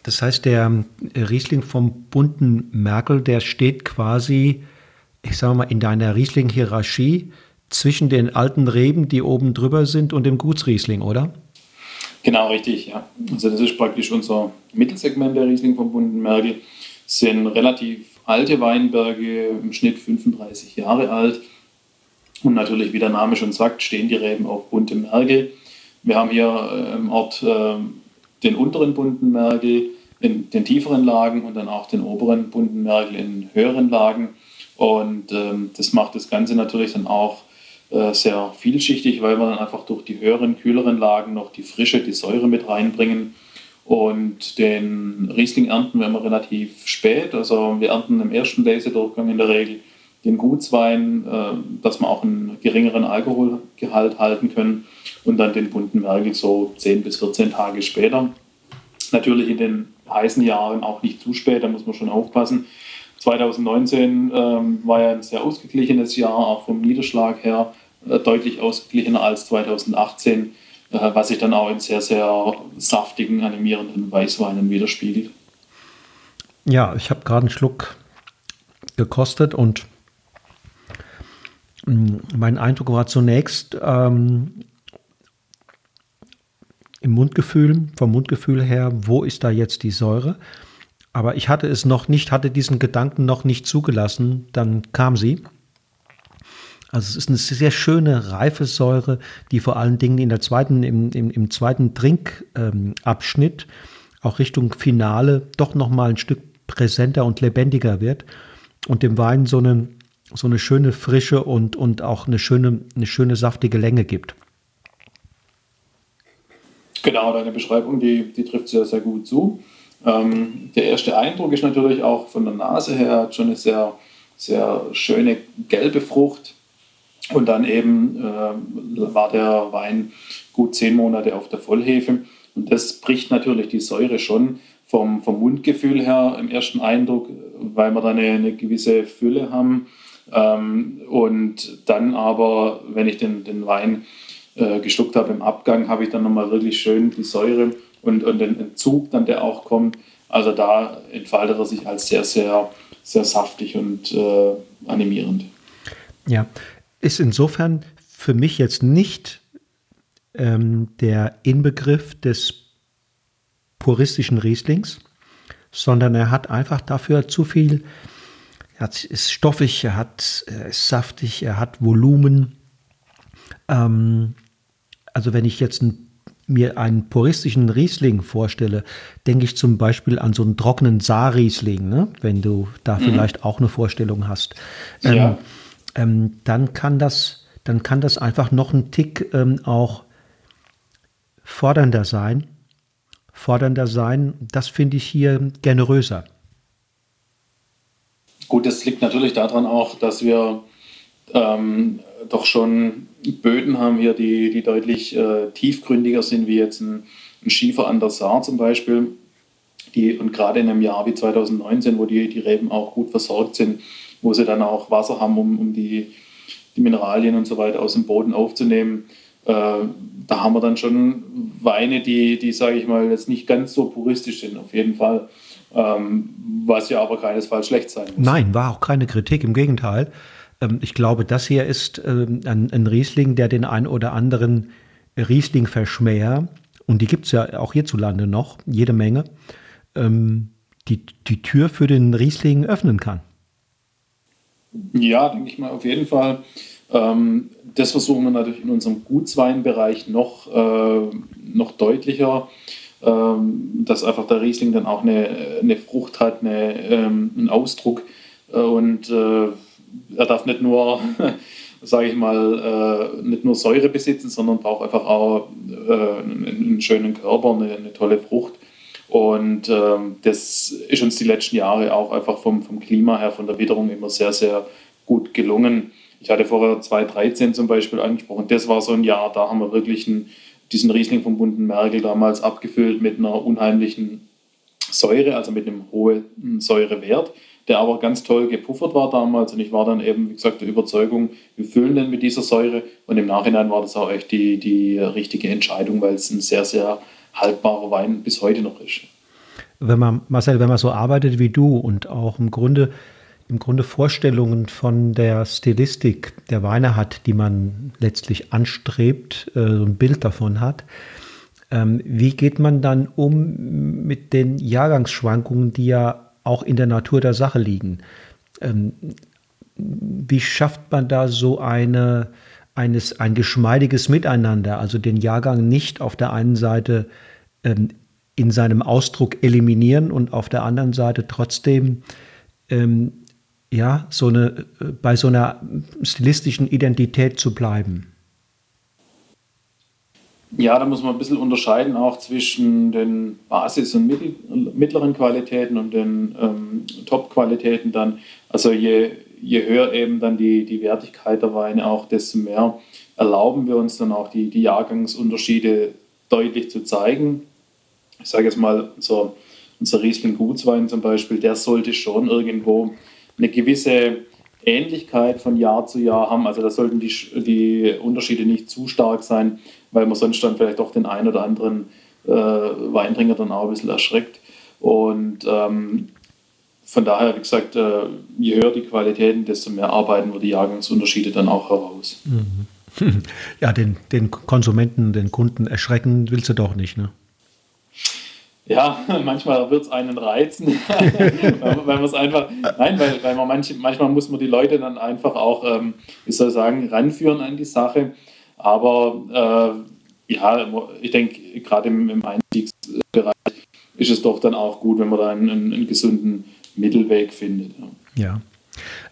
A: Das heißt, der Riesling vom bunten Merkel, der steht quasi, ich sage mal, in deiner Riesling-Hierarchie zwischen den alten Reben, die oben drüber sind, und dem Gutsriesling, oder?
B: Genau, richtig, ja. Also das ist praktisch unser Mittelsegment der Riesling vom bunten Merkel sind relativ alte Weinberge, im Schnitt 35 Jahre alt. Und natürlich, wie der Name schon sagt, stehen die Reben auf buntem Mergel. Wir haben hier äh, im Ort äh, den unteren bunten Mergel in den tieferen Lagen und dann auch den oberen bunten Mergel in höheren Lagen. Und ähm, das macht das Ganze natürlich dann auch äh, sehr vielschichtig, weil wir dann einfach durch die höheren, kühleren Lagen noch die Frische, die Säure mit reinbringen und den Riesling ernten wir immer relativ spät. Also wir ernten im ersten Lesedurchgang in der Regel den Gutswein, äh, dass wir auch einen geringeren Alkoholgehalt halten können. Und dann den bunten Mergel so 10 bis 14 Tage später. Natürlich in den heißen Jahren auch nicht zu spät, da muss man schon aufpassen. 2019 ähm, war ja ein sehr ausgeglichenes Jahr, auch vom Niederschlag her äh, deutlich ausgeglichener als 2018 äh, was sich dann auch in sehr, sehr saftigen, animierenden Weißweinen widerspiegelt.
A: Ja, ich habe gerade einen Schluck gekostet und mm, mein Eindruck war zunächst ähm, im Mundgefühl, vom Mundgefühl her, wo ist da jetzt die Säure? Aber ich hatte es noch nicht, hatte diesen Gedanken noch nicht zugelassen, dann kam sie. Also es ist eine sehr schöne reife Säure, die vor allen Dingen in der zweiten, im, im, im zweiten Trinkabschnitt ähm, auch Richtung Finale doch nochmal ein Stück präsenter und lebendiger wird und dem Wein so eine, so eine schöne Frische und, und auch eine schöne, eine schöne saftige Länge gibt.
B: Genau, deine Beschreibung, die, die trifft sehr, sehr gut zu. Ähm, der erste Eindruck ist natürlich auch von der Nase her, schon eine sehr, sehr schöne gelbe Frucht. Und dann eben äh, war der Wein gut zehn Monate auf der Vollhefe. Und das bricht natürlich die Säure schon vom, vom Mundgefühl her im ersten Eindruck, weil wir da eine, eine gewisse Fülle haben. Ähm, und dann aber, wenn ich den, den Wein äh, geschluckt habe im Abgang, habe ich dann nochmal wirklich schön die Säure und, und den Entzug dann, der auch kommt. Also da entfaltet er sich als sehr, sehr, sehr saftig und äh, animierend.
A: Ja, ist insofern für mich jetzt nicht ähm, der Inbegriff des puristischen Rieslings, sondern er hat einfach dafür zu viel, er ist stoffig, er, hat, er ist saftig, er hat Volumen. Ähm, also wenn ich jetzt ein, mir einen puristischen Riesling vorstelle, denke ich zum Beispiel an so einen trockenen Saarriesling, ne? wenn du da mhm. vielleicht auch eine Vorstellung hast. Ähm, ja. Ähm, dann kann das, dann kann das einfach noch ein Tick ähm, auch fordernder sein. Fordernder sein, das finde ich hier generöser.
B: Gut, das liegt natürlich daran auch, dass wir ähm, doch schon Böden haben hier, die, die deutlich äh, tiefgründiger sind, wie jetzt ein, ein, Schiefer an der Saar zum Beispiel. Die, und gerade in einem Jahr wie 2019, wo die, die Reben auch gut versorgt sind, wo sie dann auch Wasser haben, um, um die, die Mineralien und so weiter aus dem Boden aufzunehmen, äh, da haben wir dann schon Weine, die, die sage ich mal, jetzt nicht ganz so puristisch sind, auf jeden Fall. Ähm, was ja aber keinesfalls schlecht sein muss.
A: Nein, war auch keine Kritik, im Gegenteil. Ähm, ich glaube, das hier ist ähm, ein, ein, Riesling, der den ein oder anderen Riesling-Verschmäher, und die gibt es ja auch hierzulande noch, jede Menge, ähm, die, die Tür für den Riesling öffnen kann.
B: Ja, denke ich mal, auf jeden Fall. das versuchen wir natürlich in unserem Gutsweinbereich noch, äh, noch deutlicher, dass einfach der Riesling dann auch eine, eine Frucht hat, eine, einen Ausdruck. Und äh, er darf nicht nur, *laughs* sage ich mal, äh, nicht nur Säure besitzen, sondern braucht einfach auch äh, einen, einen, schönen Körper, eine, eine tolle Frucht. Und ähm, das ist uns die letzten Jahre auch einfach vom, vom Klima her, von der Witterung immer sehr, sehr gut gelungen. Ich hatte vorher 2013 zum Beispiel angesprochen, das war so ein Jahr, da haben wir wirklich einen, diesen Riesling vom bunten Merkel damals abgefüllt mit einer unheimlichen Säure, also mit einem hohen Säurewert der aber ganz toll gepuffert war damals. Und ich war dann eben, wie gesagt, der Überzeugung, wir füllen den mit dieser Säure. Und im Nachhinein war das auch echt die, die richtige Entscheidung, weil es ein sehr, sehr haltbarer Wein bis heute noch ist.
A: Wenn man, Marcel, wenn man so arbeitet wie du und auch im Grunde, im Grunde Vorstellungen von der Stilistik der Weine hat, die man letztlich anstrebt, äh, so ein Bild davon hat, ähm, wie geht man dann um mit den Jahrgangsschwankungen, die ja auch in der Natur der Sache liegen. Ähm, wie schafft man da so eine, eines, ein geschmeidiges Miteinander, also den Jahrgang nicht auf der einen Seite ähm, in seinem Ausdruck eliminieren und auf der anderen Seite trotzdem ähm, ja, so eine, äh, bei so einer stilistischen Identität zu bleiben?
B: Ja, da muss man ein bisschen unterscheiden auch zwischen den Basis- und mittleren Qualitäten und den ähm, Top-Qualitäten dann. Also je, je höher eben dann die, die Wertigkeit der Weine auch, desto mehr erlauben wir uns dann auch die, die Jahrgangsunterschiede deutlich zu zeigen. Ich sage jetzt mal, unser, unser Riesling Gutswein zum Beispiel, der sollte schon irgendwo eine gewisse Ähnlichkeit von Jahr zu Jahr haben. Also da sollten die, die Unterschiede nicht zu stark sein, weil man sonst dann vielleicht auch den einen oder anderen äh, Weintrinker dann auch ein bisschen erschreckt. Und ähm, von daher, wie gesagt, äh, je höher die Qualitäten, desto mehr arbeiten wir die Jahrgangsunterschiede dann auch heraus. Mhm. *laughs*
A: Ja, den, den Konsumenten, den Kunden erschrecken willst du doch nicht, ne?
B: Ja, *laughs* manchmal wird es einen reizen, *laughs* weil, man es einfach, nein, weil, weil man manch, manchmal muss man die Leute dann einfach auch, ähm, wie soll ich sagen, ranführen an die Sache. Aber äh, ja, ich denke, gerade im, im Einstiegsbereich ist es doch dann auch gut, wenn man da einen, einen gesunden Mittelweg findet.
A: Ja.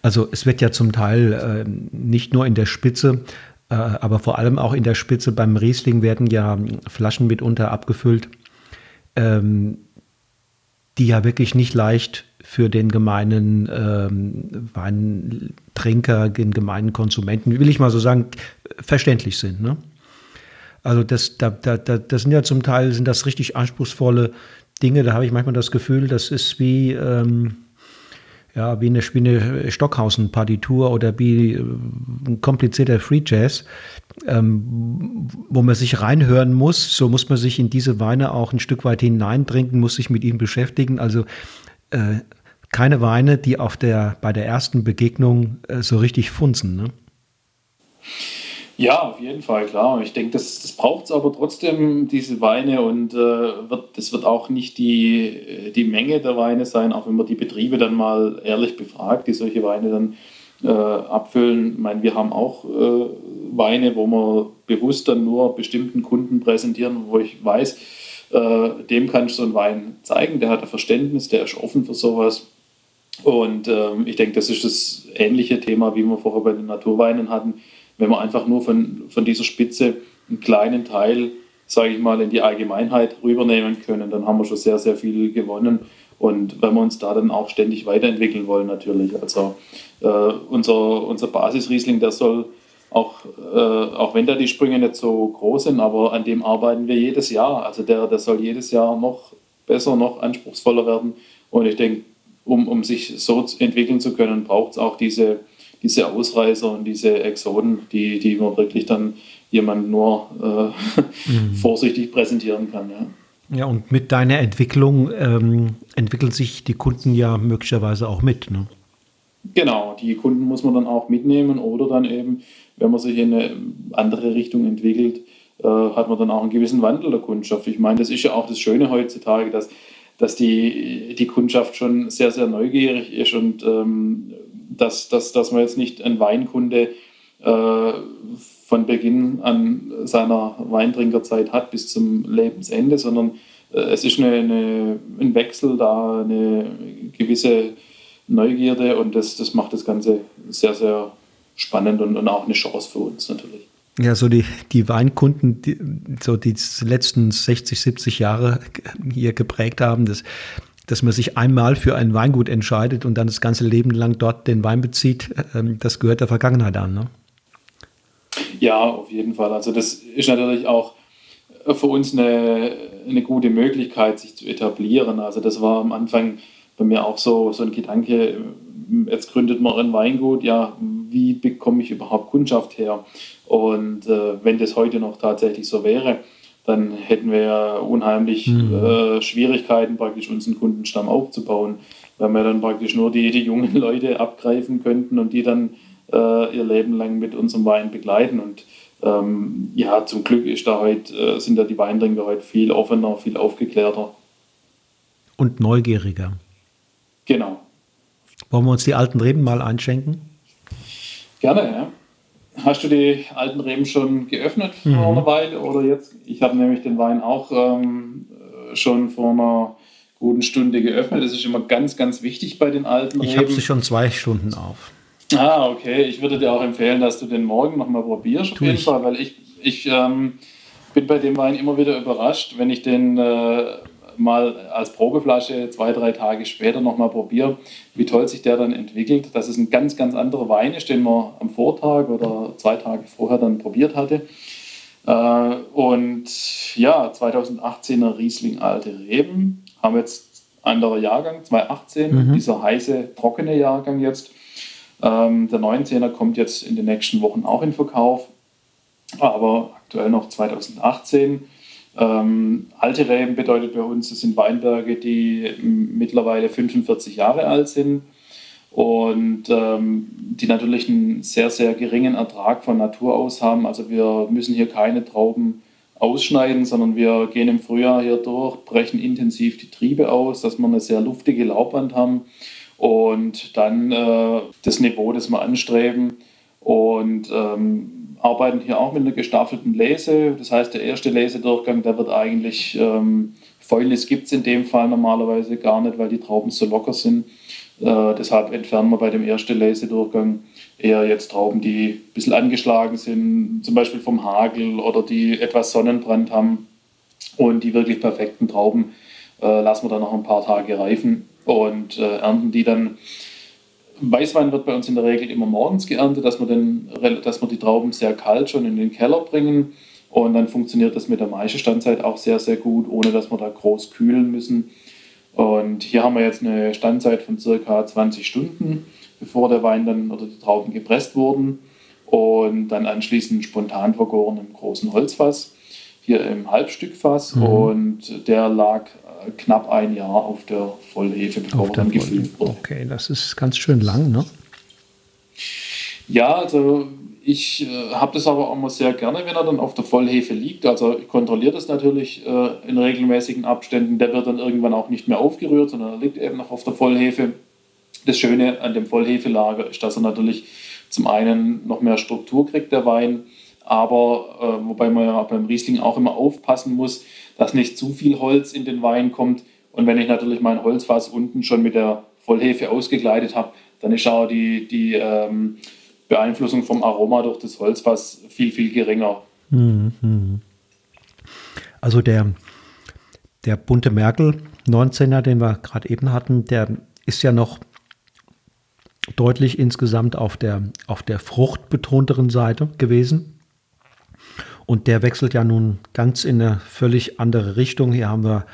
A: Also es wird ja zum Teil äh, nicht nur in der Spitze, äh, aber vor allem auch in der Spitze beim Riesling werden ja Flaschen mitunter abgefüllt, ähm, die ja wirklich nicht leicht für den gemeinen ähm, Weintrinker, den gemeinen Konsumenten, will ich mal so sagen, verständlich sind. Ne? Also das, da, da, das sind ja zum Teil sind das richtig anspruchsvolle Dinge. Da habe ich manchmal das Gefühl, das ist wie ähm, ja, wie eine, wie eine Stockhausen-Partitur oder wie äh, ein komplizierter Free Jazz, ähm, wo man sich reinhören muss. So muss man sich in diese Weine auch ein Stück weit hineintrinken, muss sich mit ihnen beschäftigen. Also äh, keine Weine, die auf der, bei der ersten Begegnung äh, so richtig funzen. Ne?
B: Ja, auf jeden Fall, klar. Ich denke, das, das braucht es aber trotzdem, diese Weine. Und äh, wird, das wird auch nicht die, die Menge der Weine sein, auch wenn man die Betriebe dann mal ehrlich befragt, die solche Weine dann äh, abfüllen. Ich meine, wir haben auch äh, Weine, wo wir bewusst dann nur bestimmten Kunden präsentieren, wo ich weiß, äh, dem kann ich so einen Wein zeigen, der hat ein Verständnis, der ist offen für sowas. Und ähm, ich denke, das ist das ähnliche Thema, wie wir vorher bei den Naturweinen hatten wenn wir einfach nur von, von dieser Spitze einen kleinen Teil, sage ich mal, in die Allgemeinheit rübernehmen können, dann haben wir schon sehr, sehr viel gewonnen. Und wenn wir uns da dann auch ständig weiterentwickeln wollen, natürlich. Also äh, unser, unser Basisriesling, der soll auch, äh, auch wenn da die Sprünge nicht so groß sind, aber an dem arbeiten wir jedes Jahr. Also der, der soll jedes Jahr noch besser, noch anspruchsvoller werden. Und ich denke, um, um sich so entwickeln zu können, braucht es auch diese, diese Ausreißer und diese Exoden, die, die man wirklich dann jemand nur äh, mhm. *laughs* vorsichtig präsentieren kann. Ja.
A: ja, und mit deiner Entwicklung ähm, entwickeln sich die Kunden ja möglicherweise auch mit. Ne?
B: Genau, die Kunden muss man dann auch mitnehmen oder dann eben, wenn man sich in eine andere Richtung entwickelt, äh, hat man dann auch einen gewissen Wandel der Kundschaft. Ich meine, das ist ja auch das Schöne heutzutage, dass, dass die, die Kundschaft schon sehr, sehr neugierig ist und ähm, dass, dass, dass man jetzt nicht ein Weinkunde äh, von Beginn an seiner Weintrinkerzeit hat bis zum Lebensende, sondern äh, es ist eine, eine, ein Wechsel da, eine gewisse Neugierde und das, das macht das Ganze sehr, sehr spannend und, und auch eine Chance für uns natürlich.
A: Ja, so die, die Weinkunden, die so die letzten 60, 70 Jahre hier geprägt haben, das dass man sich einmal für ein Weingut entscheidet und dann das ganze Leben lang dort den Wein bezieht, ähm, das gehört der Vergangenheit an. Ne?
B: Ja, auf jeden Fall. Also das ist natürlich auch für uns eine, eine gute Möglichkeit, sich zu etablieren. Also das war am Anfang bei mir auch so, so ein Gedanke, jetzt gründet man ein Weingut, ja, wie bekomme ich überhaupt Kundschaft her? Und äh, wenn das heute noch tatsächlich so wäre, dann hätten wir ja unheimlich mhm. äh, Schwierigkeiten, praktisch unseren Kundenstamm aufzubauen, weil wir dann praktisch nur die, die jungen Leute abgreifen könnten und die dann äh, ihr Leben lang mit unserem Wein begleiten. Und ähm, ja, zum Glück ist da heute, äh, sind da die Weintrinker heute viel offener, viel aufgeklärter.
A: Und neugieriger.
B: Genau.
A: Wollen wir uns die alten Reben mal einschenken?
B: Gerne, ja. Hast du die alten Reben schon geöffnet vor mhm. einer Weile oder jetzt? Ich habe nämlich den Wein auch ähm, schon vor einer guten Stunde geöffnet. Das ist immer ganz, ganz wichtig bei den alten
A: Reben. Ich habe sie schon zwei Stunden auf.
B: Ah, okay. Ich würde dir auch empfehlen, dass du den morgen nochmal probierst, auf jeden ich. Fall, weil ich, ich ähm, bin bei dem Wein immer wieder überrascht, wenn ich den äh, mal als Probeflasche zwei, drei Tage später nochmal probiere, wie toll sich der dann entwickelt. Dass es ein ganz, ganz anderer Wein ist, den man am Vortag oder zwei Tage vorher dann probiert hatte. Äh, und ja, 2018er Riesling Alte Reben haben jetzt anderer Jahrgang, 2018, mhm. dieser heiße, trockene Jahrgang jetzt. Ähm, der 19er kommt jetzt in den nächsten Wochen auch in Verkauf, aber aktuell noch 2018. Ähm, alte Reben bedeutet bei uns, das sind Weinberge, die mittlerweile 45 Jahre alt sind und ähm, die natürlich einen sehr, sehr geringen Ertrag von Natur aus haben. Also wir müssen hier keine Trauben ausschneiden, sondern wir gehen im Frühjahr hier durch, brechen intensiv die Triebe aus, dass wir eine sehr luftige Laubwand haben und dann äh, das Niveau, das wir anstreben. Und ähm, arbeiten hier auch mit einer gestaffelten Lese. Das heißt, der erste Lesedurchgang, der wird eigentlich ähm, Fäulnis gibt es in dem Fall normalerweise gar nicht, weil die Trauben so locker sind. Äh, deshalb entfernen wir bei dem ersten Lesedurchgang eher jetzt Trauben, die ein bisschen angeschlagen sind, zum Beispiel vom Hagel oder die etwas Sonnenbrand haben. Und die wirklich perfekten Trauben äh, lassen wir dann noch ein paar Tage reifen und äh, ernten die dann. Weißwein wird bei uns in der Regel immer morgens geerntet, dass wir, den, dass wir die Trauben sehr kalt schon in den Keller bringen. Und dann funktioniert das mit der Maischestandzeit auch sehr, sehr gut, ohne dass wir da groß kühlen müssen. Und hier haben wir jetzt eine Standzeit von circa 20 Stunden, bevor der Wein dann oder die Trauben gepresst wurden. Und dann anschließend spontan vergoren im großen Holzfass, hier im Halbstückfass. Mhm. Und der lag äh, knapp ein Jahr auf der Vollhefe, bevor er gefüllt wurde.
A: Okay, das ist ganz schön lang, ne?
B: Ja, also ich äh, habe das aber auch immer sehr gerne, wenn er dann auf der Vollhefe liegt. Also ich kontrolliere das natürlich äh, in regelmäßigen Abständen. Der wird dann irgendwann auch nicht mehr aufgerührt, sondern er liegt eben noch auf der Vollhefe. Das Schöne an dem Vollhefelager ist, dass er natürlich zum einen noch mehr Struktur kriegt, der Wein, aber äh, wobei man ja beim Riesling auch immer aufpassen muss, dass nicht zu viel Holz in den Wein kommt. Und wenn ich natürlich mein Holzfass unten schon mit der Vollhefe ausgekleidet habe, dann ist auch die, die ähm, Beeinflussung vom Aroma durch das Holzfass viel, viel geringer. Mhm.
A: Also der, der bunte Merkel 19er, den wir gerade eben hatten, der ist ja noch deutlich insgesamt auf der, auf der fruchtbetonteren Seite gewesen. Und der wechselt ja nun ganz in eine völlig andere Richtung. Hier haben wir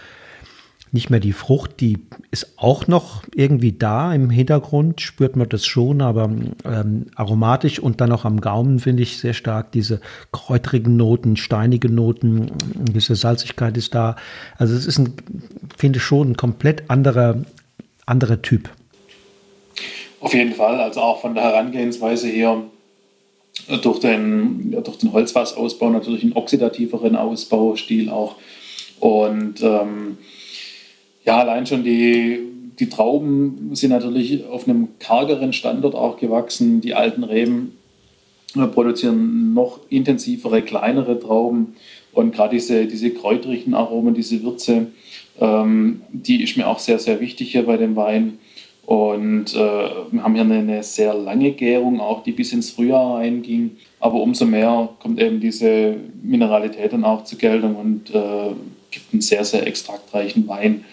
A: nicht mehr die Frucht, die ist auch noch irgendwie da im Hintergrund, spürt man das schon, aber ähm, aromatisch und dann auch am Gaumen finde ich sehr stark diese kräutrigen Noten, steinige Noten, eine gewisse Salzigkeit ist da. Also es ist ein, finde ich schon ein komplett anderer, anderer Typ.
B: Auf jeden Fall, also auch von der Herangehensweise her durch den, durch den Holzfassausbau natürlich einen oxidativeren Ausbaustil auch und ähm, ja, allein schon die, die Trauben sind natürlich auf einem kargeren Standort auch gewachsen. Die alten Reben äh, produzieren noch intensivere, kleinere Trauben. Und gerade diese, diese kräuterigen Aromen, diese Würze, ähm, die ist mir auch sehr, sehr wichtig hier bei dem Wein. Und äh, wir haben hier eine, eine, sehr lange Gärung, auch die bis ins Frühjahr reinging. Aber umso mehr kommt eben diese Mineralität dann auch zur Geltung und äh, gibt einen sehr, sehr extraktreichen Wein.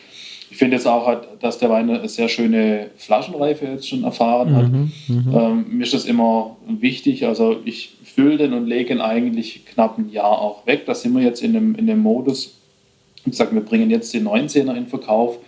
B: Ich finde jetzt auch, dass der Wein eine sehr schöne Flaschenreife jetzt schon erfahren hat. Mhm, mhm, ähm, mir ist das immer wichtig. Also ich fülle den und lege ihn eigentlich knapp ein Jahr auch weg. Da sind wir jetzt in dem, in dem Modus. Wie gesagt, wir bringen jetzt den 19er in Verkauf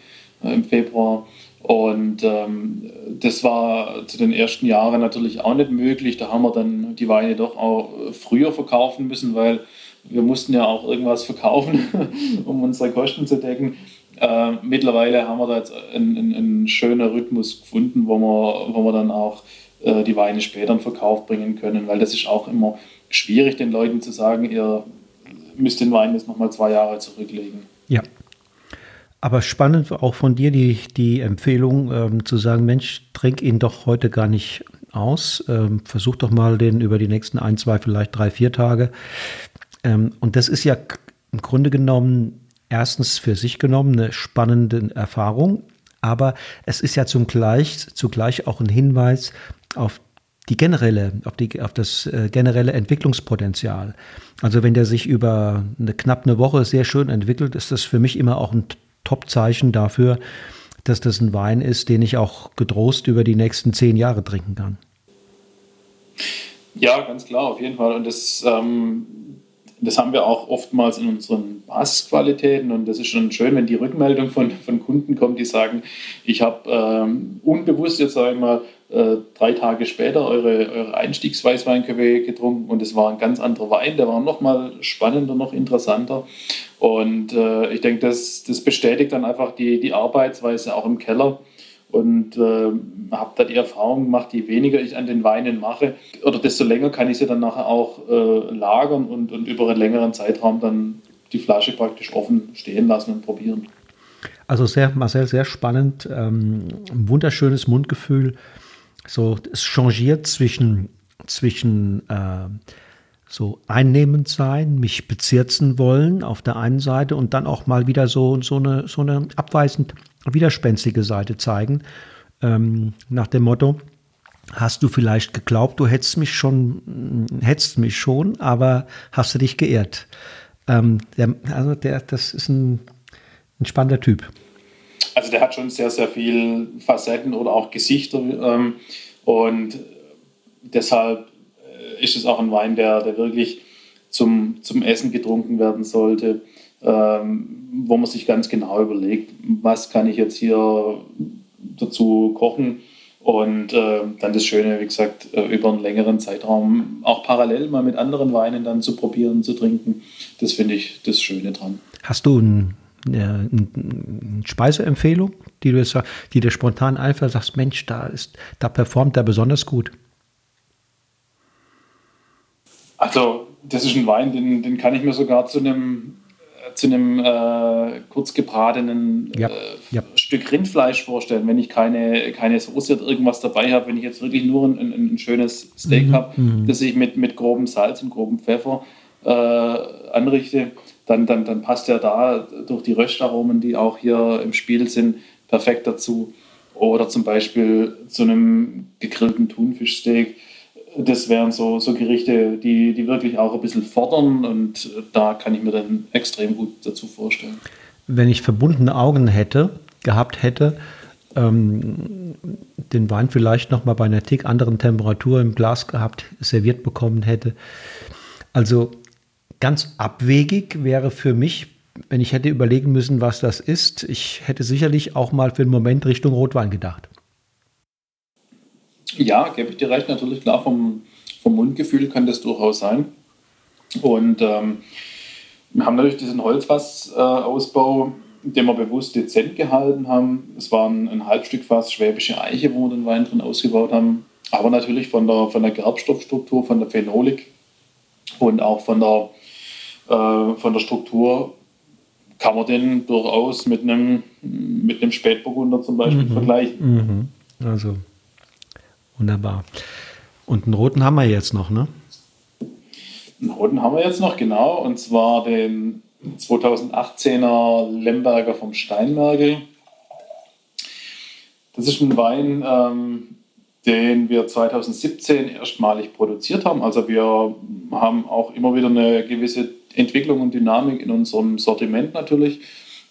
B: äh, im Februar. Und ähm, das war zu den ersten Jahren natürlich auch nicht möglich. Da haben wir dann die Weine doch auch früher verkaufen müssen, weil wir mussten ja auch irgendwas verkaufen, *laughs* um unsere Kosten zu decken. Äh, mittlerweile haben wir da jetzt einen, einen, einen, schönen Rhythmus gefunden, wo wir, wo wir dann auch äh, die Weine später in Verkauf bringen können, weil das ist auch immer schwierig, den Leuten zu sagen, ihr müsst den Wein jetzt nochmal zwei Jahre zurücklegen.
A: Ja. Aber spannend auch von dir die, die Empfehlung ähm, zu sagen, Mensch, trink ihn doch heute gar nicht aus. Ähm, versuch doch mal den über die nächsten ein, zwei, vielleicht drei, vier Tage. Ähm, und das ist ja im Grunde genommen erstens für sich genommen eine spannende Erfahrung, aber es ist ja zum Gleich, zugleich auch ein Hinweis auf die generelle, auf, die, auf das äh, generelle Entwicklungspotenzial. Also wenn der sich über eine knapp eine Woche sehr schön entwickelt, ist das für mich immer auch ein Top-Zeichen dafür, dass das ein Wein ist, den ich auch getrost über die nächsten zehn Jahre trinken kann.
B: Ja, ganz klar, auf jeden Fall. Und das ähm, das haben wir auch oftmals in unseren Basisqualitäten und das ist schon schön, wenn die Rückmeldung von, von Kunden kommt, die sagen, ich habe ähm, unbewusst jetzt sage ich äh, drei Tage später eure, eure Einstiegsweißweinköpfe getrunken und es war ein ganz anderer Wein, der war noch mal spannender, noch interessanter und äh, ich denke, das, das bestätigt dann einfach die, die Arbeitsweise auch im Keller und äh, habe da die Erfahrung gemacht, je weniger ich an den Weinen mache, oder desto länger kann ich sie dann nachher auch äh, lagern und, und über einen längeren Zeitraum dann die Flasche praktisch offen stehen lassen und probieren.
A: Also sehr, Marcel, sehr spannend. Ähm, wunderschönes Mundgefühl. So, es changiert zwischen, zwischen äh, so einnehmend sein, mich bezirzen wollen auf der einen Seite und dann auch mal wieder so, so, eine, so eine abweisend widerspenstige Seite zeigen. Ähm, nach dem Motto, hast du vielleicht geglaubt, du hättest mich schon, hättest mich schon, aber hast du dich geirrt. Ähm, der, also der, das ist ein, ein spannender Typ.
B: Also der hat schon sehr, sehr viel Facetten oder auch Gesichter ähm, und deshalb ist es auch ein Wein, der, der wirklich zum, zum Essen getrunken werden sollte, ähm, wo man sich ganz genau überlegt, was kann ich jetzt hier dazu kochen und äh, dann das Schöne, wie gesagt, äh, über einen längeren Zeitraum auch parallel mal mit anderen Weinen dann zu probieren, zu trinken. Das finde ich das Schöne dran.
A: Hast du ein, eine, eine Speiseempfehlung, die du, jetzt, die dir spontan einfach sagst, Mensch, da, ist, da performt er besonders gut?
B: Also, das ist ein Wein, den, den kann ich mir sogar zu einem zu einem äh, kurz gebratenen ja, äh, ja. Stück Rindfleisch vorstellen, wenn ich keine, keine Soße oder irgendwas dabei habe, wenn ich jetzt wirklich nur ein, ein, ein schönes Steak mhm, habe, mhm. das ich mit, mit grobem Salz und grobem Pfeffer äh, anrichte, dann, dann, dann passt er da durch die Röstaromen, die auch hier im Spiel sind, perfekt dazu. Oder zum Beispiel zu einem gegrillten Thunfischsteak das wären so, so Gerichte, die, die wirklich auch ein bisschen fordern und da kann ich mir dann extrem gut dazu vorstellen.
A: Wenn ich verbundene Augen hätte, gehabt hätte, ähm, den Wein vielleicht noch mal bei einer Tick anderen Temperatur im Glas gehabt, serviert bekommen hätte. Also ganz abwegig wäre für mich, wenn ich hätte überlegen müssen, was das ist, ich hätte sicherlich auch mal für einen Moment Richtung Rotwein gedacht.
B: Ja, gebe ich dir recht, natürlich klar, vom, vom Mundgefühl kann das durchaus sein. Und ähm, wir haben natürlich diesen Holzfassausbau, den wir bewusst dezent gehalten haben. Es war ein, ein Halbstückfass schwäbische Eiche, wo wir den Wein drin ausgebaut haben. Aber natürlich von der, von der Gerbstoffstruktur, von der Phenolik und auch von der, äh, von der Struktur kann man den durchaus mit einem, mit einem Spätburgunder zum Beispiel mhm. vergleichen.
A: Mhm. Also Wunderbar. Und einen roten haben wir jetzt noch, ne?
B: Einen roten haben wir jetzt noch, genau. Und zwar den 2018er Lemberger vom Steinmergel. Das ist ein Wein, ähm, den wir 2017 erstmalig produziert haben. Also wir haben auch immer wieder eine gewisse Entwicklung und Dynamik in unserem Sortiment natürlich.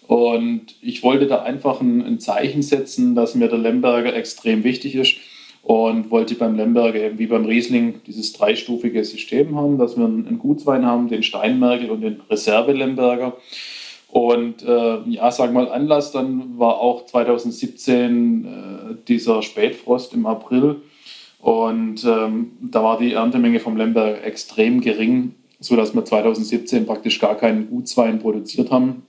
B: Und ich wollte da einfach ein, ein Zeichen setzen, dass mir der Lemberger extrem wichtig ist und wollte beim Lemberger eben wie beim Riesling dieses dreistufige System haben, dass wir einen Gutswein haben, den Steinmergel und den Reserve-Lemberger. Und äh, ja, sag mal, Anlass dann war auch 2017 äh, dieser Spätfrost im April. Und ähm, da war die Erntemenge vom Lemberger extrem gering, sodass wir 2017 praktisch gar keinen Gutswein produziert haben.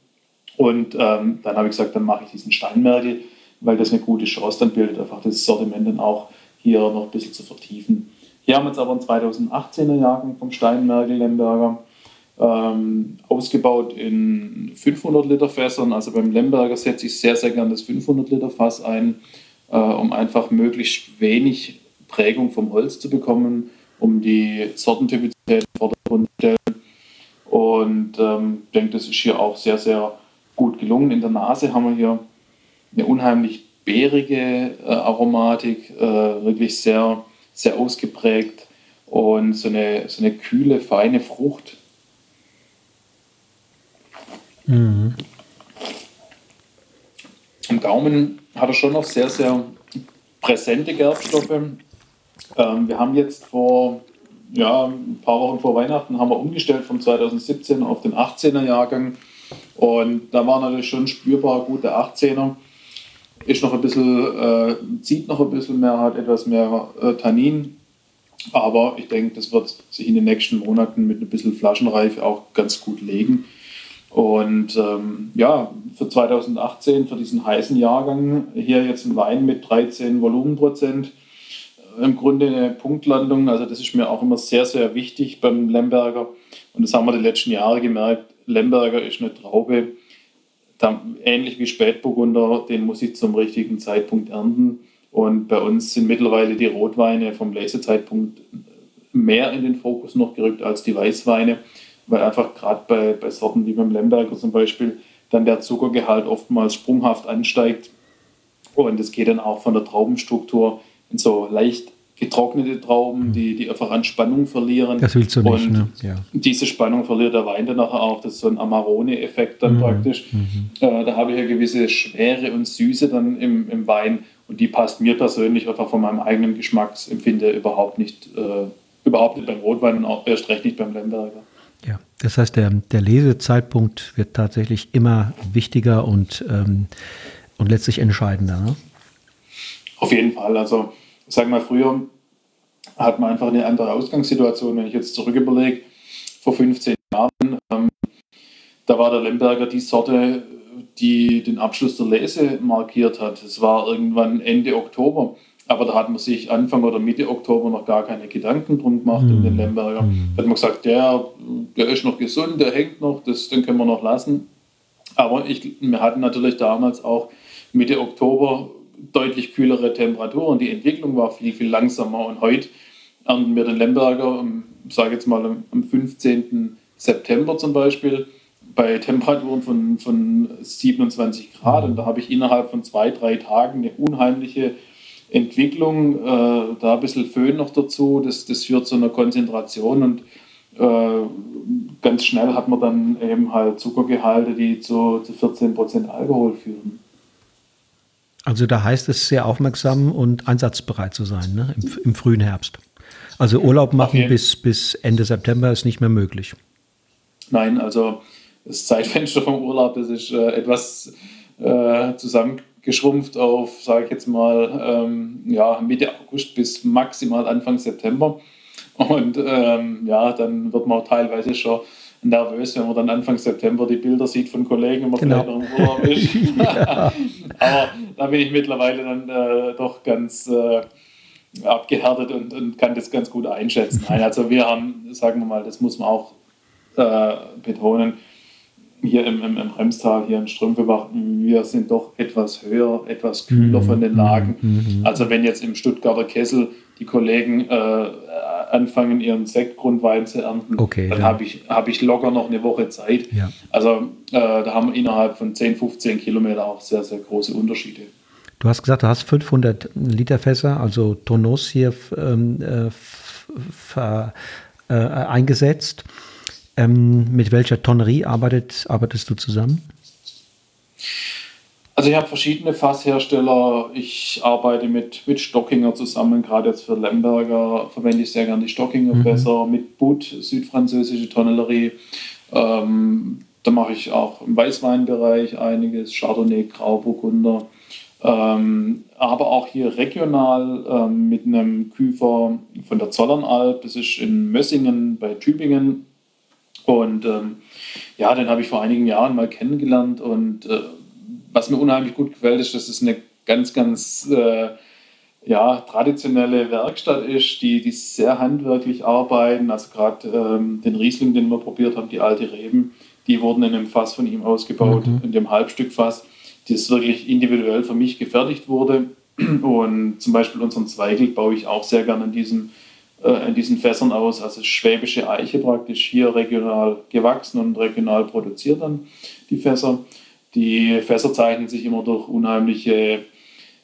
B: Und ähm, dann habe ich gesagt, dann mache ich diesen Steinmergel, weil das eine gute Chance dann bildet, einfach das Sortiment dann auch hier noch ein bisschen zu vertiefen. Hier haben wir jetzt aber einen 2018er Jahrgang vom Steinmergel Lemberger. Ähm, ausgebaut in 500 Liter Fässern. Also beim Lemberger setze ich sehr, sehr gerne das 500 Liter Fass ein, äh, um einfach möglichst wenig Prägung vom Holz zu bekommen, um die Sortentypizität den Vordergrund zu stellen. Und ähm, ich denke, das ist hier auch sehr, sehr gut gelungen. In der Nase haben wir hier eine unheimlich beerige äh, Aromatik, äh, wirklich sehr, sehr ausgeprägt und so eine, so eine kühle, feine Frucht. Mhm. Im Gaumen hat er schon noch sehr, sehr präsente Gerbstoffe. Ähm, wir haben jetzt vor ja, ein paar Wochen vor Weihnachten haben wir umgestellt vom 2017 auf den 18er Jahrgang und da war natürlich schon spürbar gute 18er ist noch ein bisschen, äh, zieht noch ein bisschen mehr, hat etwas mehr äh, Tannin. Aber ich denke, das wird sich in den nächsten Monaten mit ein bisschen Flaschenreife auch ganz gut legen. Und ähm, ja, für 2018, für diesen heißen Jahrgang, hier jetzt ein Wein mit 13 Volumenprozent. Im Grunde eine Punktlandung, also das ist mir auch immer sehr, sehr wichtig beim Lemberger. Und das haben wir die letzten Jahre gemerkt. Lemberger ist eine Traube, ähnlich wie Spätburgunder, den muss ich zum richtigen Zeitpunkt ernten. Und bei uns sind mittlerweile die Rotweine vom Lesezeitpunkt mehr in den Fokus noch gerückt als die Weißweine, weil einfach gerade bei, bei Sorten wie beim Lemberger zum Beispiel dann der Zuckergehalt oftmals sprunghaft ansteigt. Und es geht dann auch von der Traubenstruktur in so leicht getrocknete Trauben, mhm. die, die einfach an Spannung verlieren.
A: Das willst du nicht, und
B: ne? Ja. Diese Spannung verliert der Wein dann nachher auch. Das ist so ein Amarone-Effekt dann mhm. praktisch. Mhm. Äh, da habe ich ja gewisse Schwere und Süße dann im, im Wein und die passt mir persönlich einfach von meinem eigenen Geschmacksempfinden überhaupt nicht, äh, überhaupt nicht beim Rotwein und auch erst recht nicht beim Lemberger.
A: Ja, das heißt, der, der Lesezeitpunkt wird tatsächlich immer wichtiger und, ähm, und letztlich entscheidender. Ne?
B: Auf jeden Fall. Also ich sage mal, früher hat man einfach eine andere Ausgangssituation. Wenn ich jetzt zurück überlege, vor 15 Jahren, ähm, da war der Lemberger die Sorte, die den Abschluss der Lese markiert hat. Es war irgendwann Ende Oktober. Aber da hat man sich Anfang oder Mitte Oktober noch gar keine Gedanken drum gemacht mhm. um den Lemberger. Mhm. Da hat man gesagt, der, der ist noch gesund, der hängt noch, das, den können wir noch lassen. Aber ich, wir hatten natürlich damals auch Mitte Oktober deutlich kühlere Temperaturen. Die Entwicklung war viel, viel langsamer. Und heute ernten wir den Lemberger, sage jetzt mal am 15. September zum Beispiel, bei Temperaturen von, von 27 Grad. Und da habe ich innerhalb von zwei, drei Tagen eine unheimliche Entwicklung. Äh, da ein bisschen Föhn noch dazu. Das, das führt zu einer Konzentration und äh, ganz schnell hat man dann eben halt Zuckergehalte, die zu, zu 14 Prozent Alkohol führen.
A: Also da heißt es sehr aufmerksam und einsatzbereit zu sein ne? Im, im frühen Herbst. Also Urlaub machen bis, bis Ende September ist nicht mehr möglich.
B: Nein, also das Zeitfenster vom Urlaub, das ist äh, etwas äh, zusammengeschrumpft auf, sage ich jetzt mal, ähm, ja, Mitte August bis maximal Anfang September. Und ähm, ja, dann wird man teilweise schon nervös, wenn man dann Anfang September die Bilder sieht von Kollegen, wenn man genau. vielleicht noch im Urlaub ist. *laughs* *laughs* Aber da bin ich mittlerweile dann äh, doch ganz äh, abgehärtet und, und, kann das ganz gut einschätzen. Nein, also wir haben, sagen wir mal, das muss man auch äh, betonen, hier im, im, im Remstal, hier in Strümpfebach, wir sind doch etwas höher, etwas kühler mhm. von den Lagen. Mhm. Also wenn jetzt im Stuttgarter Kessel die Kollegen äh, anfangen, ihren Sektgrundwein zu ernten, okay, dann ja. habe ich, hab ich locker noch eine Woche Zeit. Ja. Also äh, da haben wir innerhalb von 10, 15 Kilometer auch sehr, sehr große Unterschiede.
A: Du hast gesagt, du hast 500 Liter Fässer, also Tonneaus hier ähm, äh, äh, eingesetzt. Ähm, mit welcher Tonnerie arbeitet, arbeitest du zusammen?
B: Also ich habe verschiedene Fasshersteller. Ich arbeite mit, mit Stockinger zusammen. Gerade jetzt für Lemberger verwende ich sehr gerne die Stockinger mhm. Fässer. Mit Butt, südfranzösische Tonnellerie. Ähm, da mache ich auch im Weißweinbereich einiges. Chardonnay, Grauburgunder. Ähm, aber auch hier regional ähm, mit einem Küfer von der Zollernalb. Das ist in Mössingen bei Tübingen. Und ähm, ja, den habe ich vor einigen Jahren mal kennengelernt und äh, was mir unheimlich gut gefällt, ist, dass es eine ganz, ganz äh, ja, traditionelle Werkstatt ist, die, die sehr handwerklich arbeiten. Also gerade ähm, den Riesling, den wir probiert haben, die alte Reben, die wurden in einem Fass von ihm ausgebaut, mhm. in dem Halbstückfass, das wirklich individuell für mich gefertigt wurde. Und zum Beispiel unseren Zweigel baue ich auch sehr gerne in diesen, äh, in diesen Fässern aus. Also schwäbische Eiche praktisch hier regional gewachsen und regional produziert dann die Fässer. Die Fässer zeichnen sich immer durch unheimliche,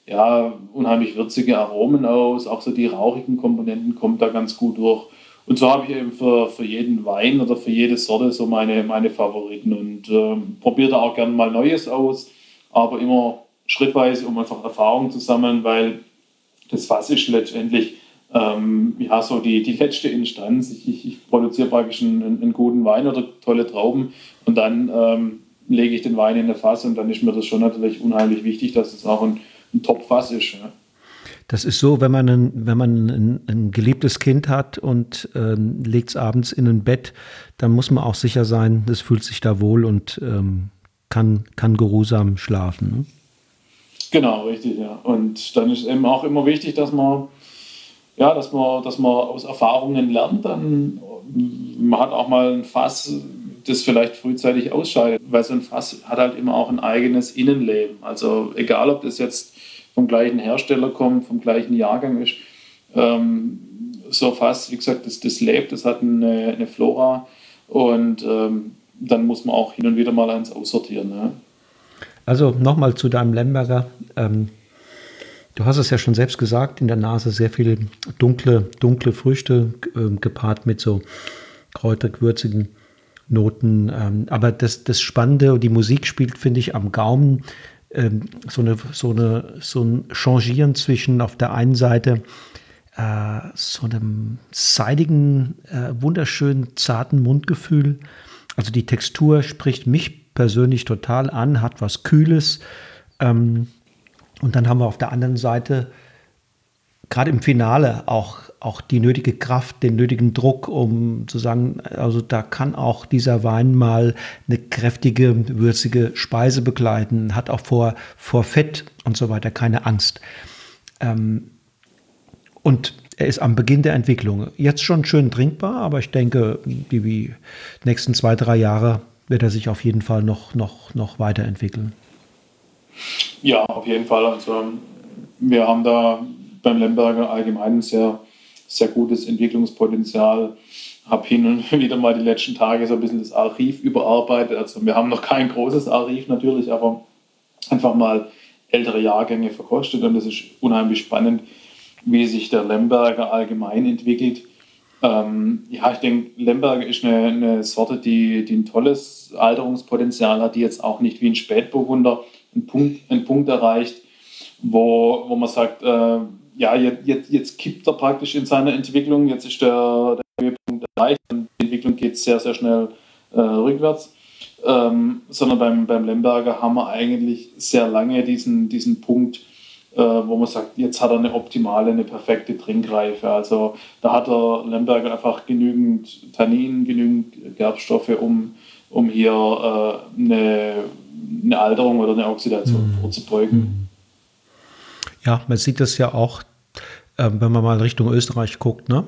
B: ja, unheimlich würzige Aromen aus. Auch so die rauchigen Komponenten kommen da ganz gut durch. Und so habe ich eben für, für jeden Wein oder für jede Sorte so meine, meine Favoriten und äh, probiere da auch gerne mal Neues aus, aber immer schrittweise, um einfach Erfahrung zu sammeln, weil das Fass ist letztendlich ähm, ja, so die, die letzte Instanz. Ich, ich, ich produziere praktisch einen, einen, guten Wein oder tolle Trauben und dann ähm, lege ich den Wein in eine Fass und dann ist mir das schon natürlich unheimlich wichtig, dass es auch ein, ein Top-Fass ist. Ja.
A: Das ist so, wenn man ein, wenn man ein, ein geliebtes Kind hat und ähm, legt es abends in ein Bett, dann muss man auch sicher sein, das fühlt sich da wohl und ähm, kann, kann geruhsam schlafen. Ne?
B: Genau, richtig, ja. Und dann ist eben auch immer wichtig, dass man, ja, dass man, dass man aus Erfahrungen lernt. Dann man hat auch mal ein Fass das vielleicht frühzeitig ausscheidet, weil so ein Fass hat halt immer auch ein eigenes Innenleben. Also egal, ob das jetzt vom gleichen Hersteller kommt, vom gleichen Jahrgang ist, ähm, so Fass, wie gesagt, das, das lebt, das hat eine, eine Flora und ähm, dann muss man auch hin und wieder mal eins aussortieren. Ja.
A: Also nochmal zu deinem Lemberger. Ähm, du hast es ja schon selbst gesagt, in der Nase sehr viele dunkle, dunkle Früchte äh, gepaart mit so kräuterig würzigen Noten. Ähm, aber das, das Spannende und die Musik spielt, finde ich, am Gaumen ähm, so, eine, so, eine, so ein Changieren zwischen auf der einen Seite äh, so einem seidigen, äh, wunderschönen, zarten Mundgefühl. Also die Textur spricht mich persönlich total an, hat was Kühles. Ähm, und dann haben wir auf der anderen Seite gerade im Finale auch, auch die nötige Kraft, den nötigen Druck, um zu sagen, also da kann auch dieser Wein mal eine kräftige, würzige Speise begleiten, hat auch vor, vor Fett und so weiter keine Angst. Ähm, und er ist am Beginn der Entwicklung. Jetzt schon schön trinkbar, aber ich denke, die, nächsten zwei, drei Jahre wird er sich auf jeden Fall noch, noch, noch weiterentwickeln.
B: Ja, auf jeden Fall. Also wir haben da beim Lemberger allgemein sehr, sehr gutes Entwicklungspotenzial. Habe hin und *laughs* wieder mal die letzten Tage so ein bisschen das Archiv überarbeitet. Also wir haben noch kein großes Archiv natürlich, aber einfach mal ältere Jahrgänge verkostet und das ist unheimlich spannend, wie sich der Lemberger allgemein entwickelt. Ähm, ja, ich denke, Lemberger ist eine, eine Sorte, die, die ein tolles Alterungspotenzial hat, die jetzt auch nicht wie ein Spätburgunder einen Punkt, einen Punkt erreicht, wo, wo man sagt, äh, ja, jetzt, jetzt, jetzt kippt er praktisch in seiner Entwicklung, jetzt ist der, der Höhepunkt erreicht und die Entwicklung geht sehr, sehr schnell äh, rückwärts. Ähm, sondern beim, beim Lemberger haben wir eigentlich sehr lange diesen, diesen Punkt, äh, wo man sagt, jetzt hat er eine optimale, eine perfekte Trinkreife. Also da hat der Lemberger einfach genügend Tannin, genügend Gerbstoffe, um, um hier äh, eine, eine Alterung oder eine Oxidation mhm. vorzubeugen.
A: Ja, man sieht das ja auch, äh, wenn man mal Richtung Österreich guckt, ne?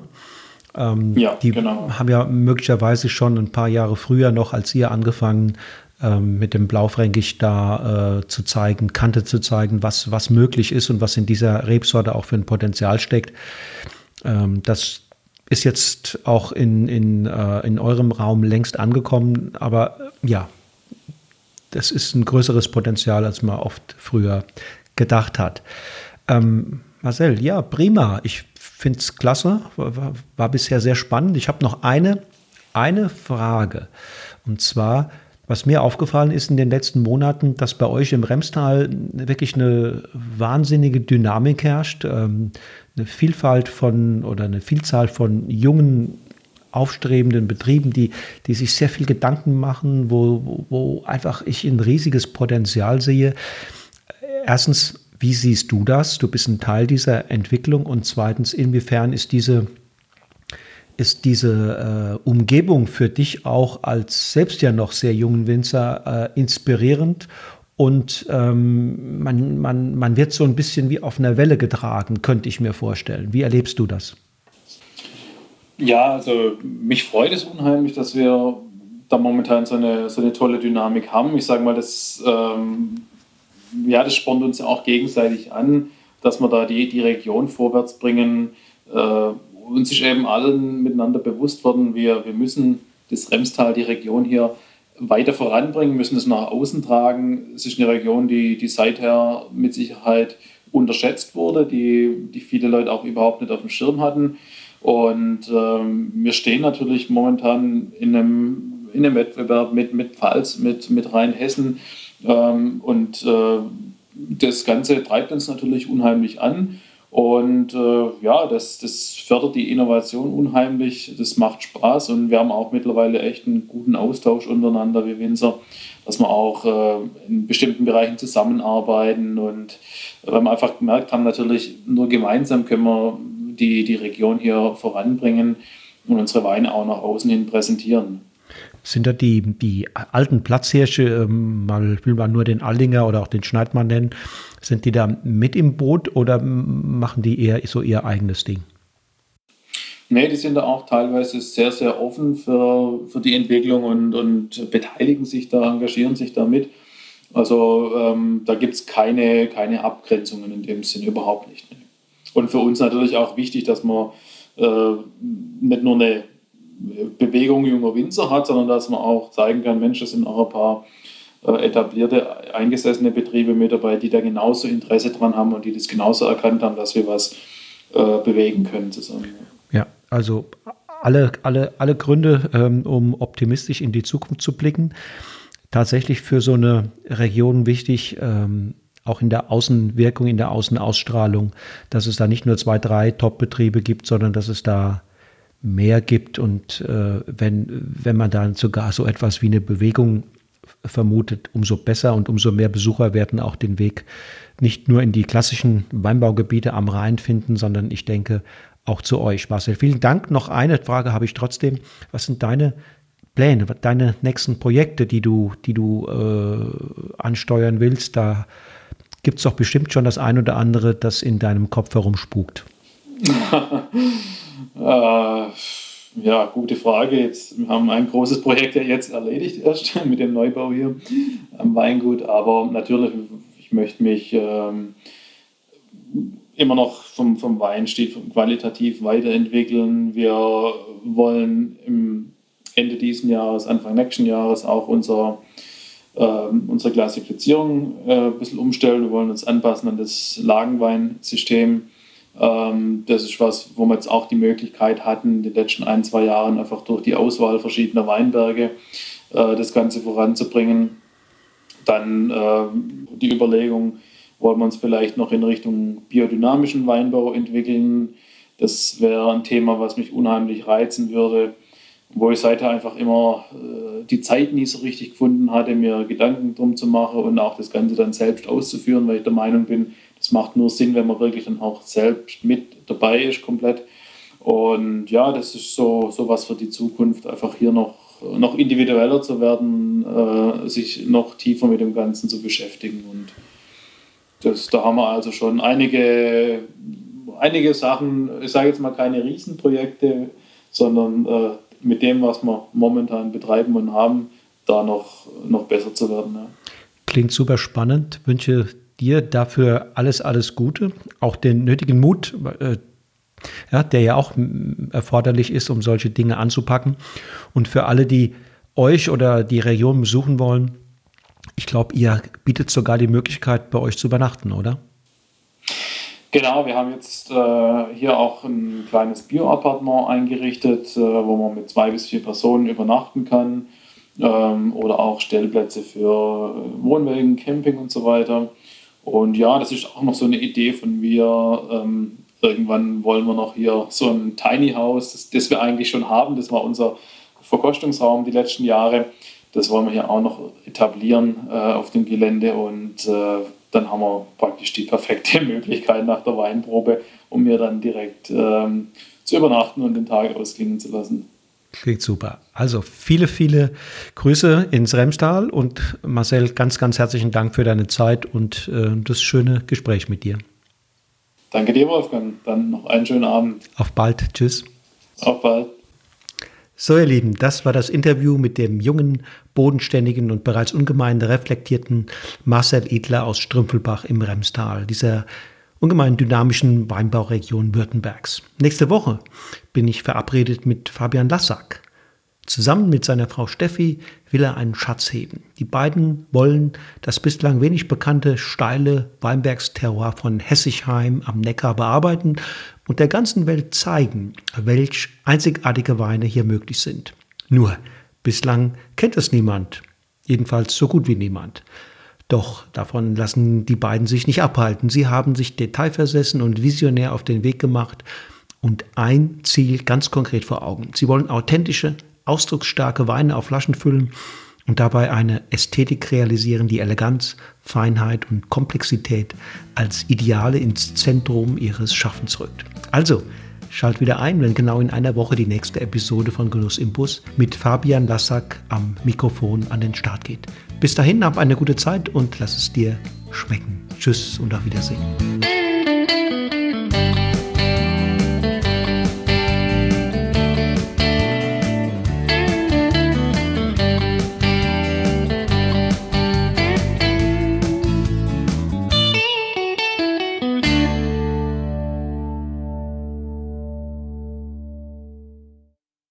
A: Ähm, ja, die genau. haben ja möglicherweise schon ein paar Jahre früher noch als ihr angefangen, ähm, mit dem Blaufränkisch da äh, zu zeigen, Kante zu zeigen, was, was möglich ist und was in dieser Rebsorte auch für ein Potenzial steckt. Ähm, das ist jetzt auch in, in, äh, in eurem Raum längst angekommen, aber äh, ja, das ist ein größeres Potenzial, als man oft früher gedacht hat. Ähm, Marcel, ja, prima. Ich finde es klasse. War, war, bisher sehr spannend. Ich habe noch eine, eine Frage. Und zwar, was mir aufgefallen ist in den letzten Monaten, dass bei euch im Remstal wirklich eine wahnsinnige Dynamik herrscht, ähm, eine Vielfalt von oder eine Vielzahl von jungen aufstrebenden Betrieben, die, die sich sehr viel Gedanken machen, wo, wo einfach ich ein riesiges Potenzial sehe. Erstens, wie siehst du das? Du bist ein Teil dieser Entwicklung. Und zweitens, inwiefern ist diese, ist diese äh, Umgebung für dich auch als selbst ja noch sehr jungen Winzer äh, inspirierend? Und ähm, man, man, man wird so ein bisschen wie auf einer Welle getragen, könnte ich mir vorstellen. Wie erlebst du das?
B: Ja, also mich freut es unheimlich, dass wir da momentan so eine, so eine tolle Dynamik haben. Ich sage mal, das ähm, ja, das spornt uns ja auch gegenseitig an, dass wir da die, die Region vorwärts bringen. Äh, uns ist eben allen miteinander bewusst worden, wir, wir müssen das Remstal, die Region hier weiter voranbringen, müssen es nach außen tragen. Es ist eine Region, die, die seither mit Sicherheit unterschätzt wurde, die, die viele Leute auch überhaupt nicht auf dem Schirm hatten. Und ähm, wir stehen natürlich momentan in einem, in einem Wettbewerb mit, mit Pfalz, mit, mit Rheinhessen ähm, und äh, das Ganze treibt uns natürlich unheimlich an. Und äh, ja, das, das fördert die Innovation unheimlich, das macht Spaß und wir haben auch mittlerweile echt einen guten Austausch untereinander wie Winzer, dass wir auch äh, in bestimmten Bereichen zusammenarbeiten und weil wir einfach gemerkt haben, natürlich nur gemeinsam können wir die, die Region hier voranbringen und unsere Weine auch nach außen hin präsentieren.
A: Sind da die, die alten Platzhirsche, ähm, mal will man nur den Allinger oder auch den Schneidmann nennen, sind die da mit im Boot oder machen die eher so ihr eigenes Ding?
B: Nee, die sind da auch teilweise sehr, sehr offen für, für die Entwicklung und, und beteiligen sich da, engagieren sich damit. Also ähm, da gibt es keine, keine Abgrenzungen in dem Sinne überhaupt nicht. Und für uns natürlich auch wichtig, dass man äh, nicht nur eine Bewegung junger Winzer hat, sondern dass man auch zeigen kann, Mensch, das sind auch ein paar äh, etablierte, eingesessene Betriebe mit dabei, die da genauso Interesse dran haben und die das genauso erkannt haben, dass wir was äh, bewegen können zusammen.
A: Ja, also alle, alle, alle Gründe, ähm, um optimistisch in die Zukunft zu blicken. Tatsächlich für so eine Region wichtig, ähm, auch in der Außenwirkung, in der Außenausstrahlung, dass es da nicht nur zwei, drei Top-Betriebe gibt, sondern dass es da mehr gibt. Und äh, wenn, wenn man dann sogar so etwas wie eine Bewegung vermutet, umso besser und umso mehr Besucher werden auch den Weg nicht nur in die klassischen Weinbaugebiete am Rhein finden, sondern ich denke auch zu euch. Marcel, vielen Dank. Noch eine Frage habe ich trotzdem. Was sind deine Pläne, deine nächsten Projekte, die du, die du äh, ansteuern willst? Da gibt es doch bestimmt schon das ein oder andere, das in deinem Kopf herumspukt. *laughs*
B: äh, ja, gute Frage. Jetzt, wir haben ein großes Projekt ja jetzt erledigt erst *laughs* mit dem Neubau hier am Weingut, aber natürlich, ich möchte mich ähm, immer noch vom, vom Weinstil qualitativ weiterentwickeln. Wir wollen im Ende dieses Jahres, Anfang nächsten Jahres auch unser, äh, unsere Klassifizierung äh, ein bisschen umstellen. Wir wollen uns anpassen an das Lagenweinsystem. Ähm, das ist was, wo wir jetzt auch die Möglichkeit hatten, in den letzten ein, zwei Jahren einfach durch die Auswahl verschiedener Weinberge äh, das Ganze voranzubringen. Dann äh, die Überlegung, wollen wir uns vielleicht noch in Richtung biodynamischen Weinbau entwickeln. Das wäre ein Thema, was mich unheimlich reizen würde, wo ich seither einfach immer äh, die Zeit nie so richtig gefunden hatte, mir Gedanken drum zu machen und auch das Ganze dann selbst auszuführen, weil ich der Meinung bin, das macht nur Sinn, wenn man wirklich dann auch selbst mit dabei ist, komplett. Und ja, das ist so, so was für die Zukunft, einfach hier noch, noch individueller zu werden, äh, sich noch tiefer mit dem Ganzen zu beschäftigen und das, da haben wir also schon einige, einige Sachen, ich sage jetzt mal keine Riesenprojekte, sondern äh, mit dem, was wir momentan betreiben und haben, da noch, noch besser zu werden. Ja.
A: Klingt super spannend. Wünsche dir dafür alles, alles Gute, auch den nötigen Mut, äh, ja, der ja auch erforderlich ist, um solche Dinge anzupacken. Und für alle, die euch oder die Region besuchen wollen, ich glaube, ihr bietet sogar die Möglichkeit, bei euch zu übernachten, oder?
B: Genau, wir haben jetzt äh, hier auch ein kleines Bio-Appartement eingerichtet, äh, wo man mit zwei bis vier Personen übernachten kann ähm, oder auch Stellplätze für äh, Wohnwagen, Camping und so weiter. Und ja, das ist auch noch so eine Idee von mir. Ähm, irgendwann wollen wir noch hier so ein Tiny House, das, das wir eigentlich schon haben. Das war unser Verkostungsraum die letzten Jahre das wollen wir hier auch noch etablieren äh, auf dem Gelände und äh, dann haben wir praktisch die perfekte *laughs* Möglichkeit nach der Weinprobe, um mir dann direkt ähm, zu übernachten und den Tag ausklingen zu lassen.
A: Klingt super. Also viele, viele Grüße ins Remstal und Marcel, ganz, ganz herzlichen Dank für deine Zeit und äh, das schöne Gespräch mit dir.
B: Danke dir, Wolfgang. Dann noch einen schönen Abend.
A: Auf bald. Tschüss.
B: Auf bald.
A: So, ihr Lieben, das war das Interview mit dem jungen, bodenständigen und bereits ungemein reflektierten Marcel Edler aus Strümpfelbach im Remstal, dieser ungemein dynamischen Weinbauregion Württembergs. Nächste Woche bin ich verabredet mit Fabian Lassack. Zusammen mit seiner Frau Steffi will er einen Schatz heben. Die beiden wollen das bislang wenig bekannte steile Weinbergsterroir von Hessigheim am Neckar bearbeiten und der ganzen Welt zeigen, welch einzigartige Weine hier möglich sind. Nur, bislang kennt es niemand, jedenfalls so gut wie niemand. Doch davon lassen die beiden sich nicht abhalten. Sie haben sich detailversessen und visionär auf den Weg gemacht und ein Ziel ganz konkret vor Augen. Sie wollen authentische, ausdrucksstarke Weine auf Flaschen füllen und dabei eine Ästhetik realisieren, die Eleganz, Feinheit und Komplexität als Ideale ins Zentrum ihres Schaffens rückt. Also, schalt wieder ein, wenn genau in einer Woche die nächste Episode von Genuss im Bus mit Fabian Lassack am Mikrofon an den Start geht. Bis dahin, hab eine gute Zeit und lass es dir schmecken. Tschüss und auf Wiedersehen.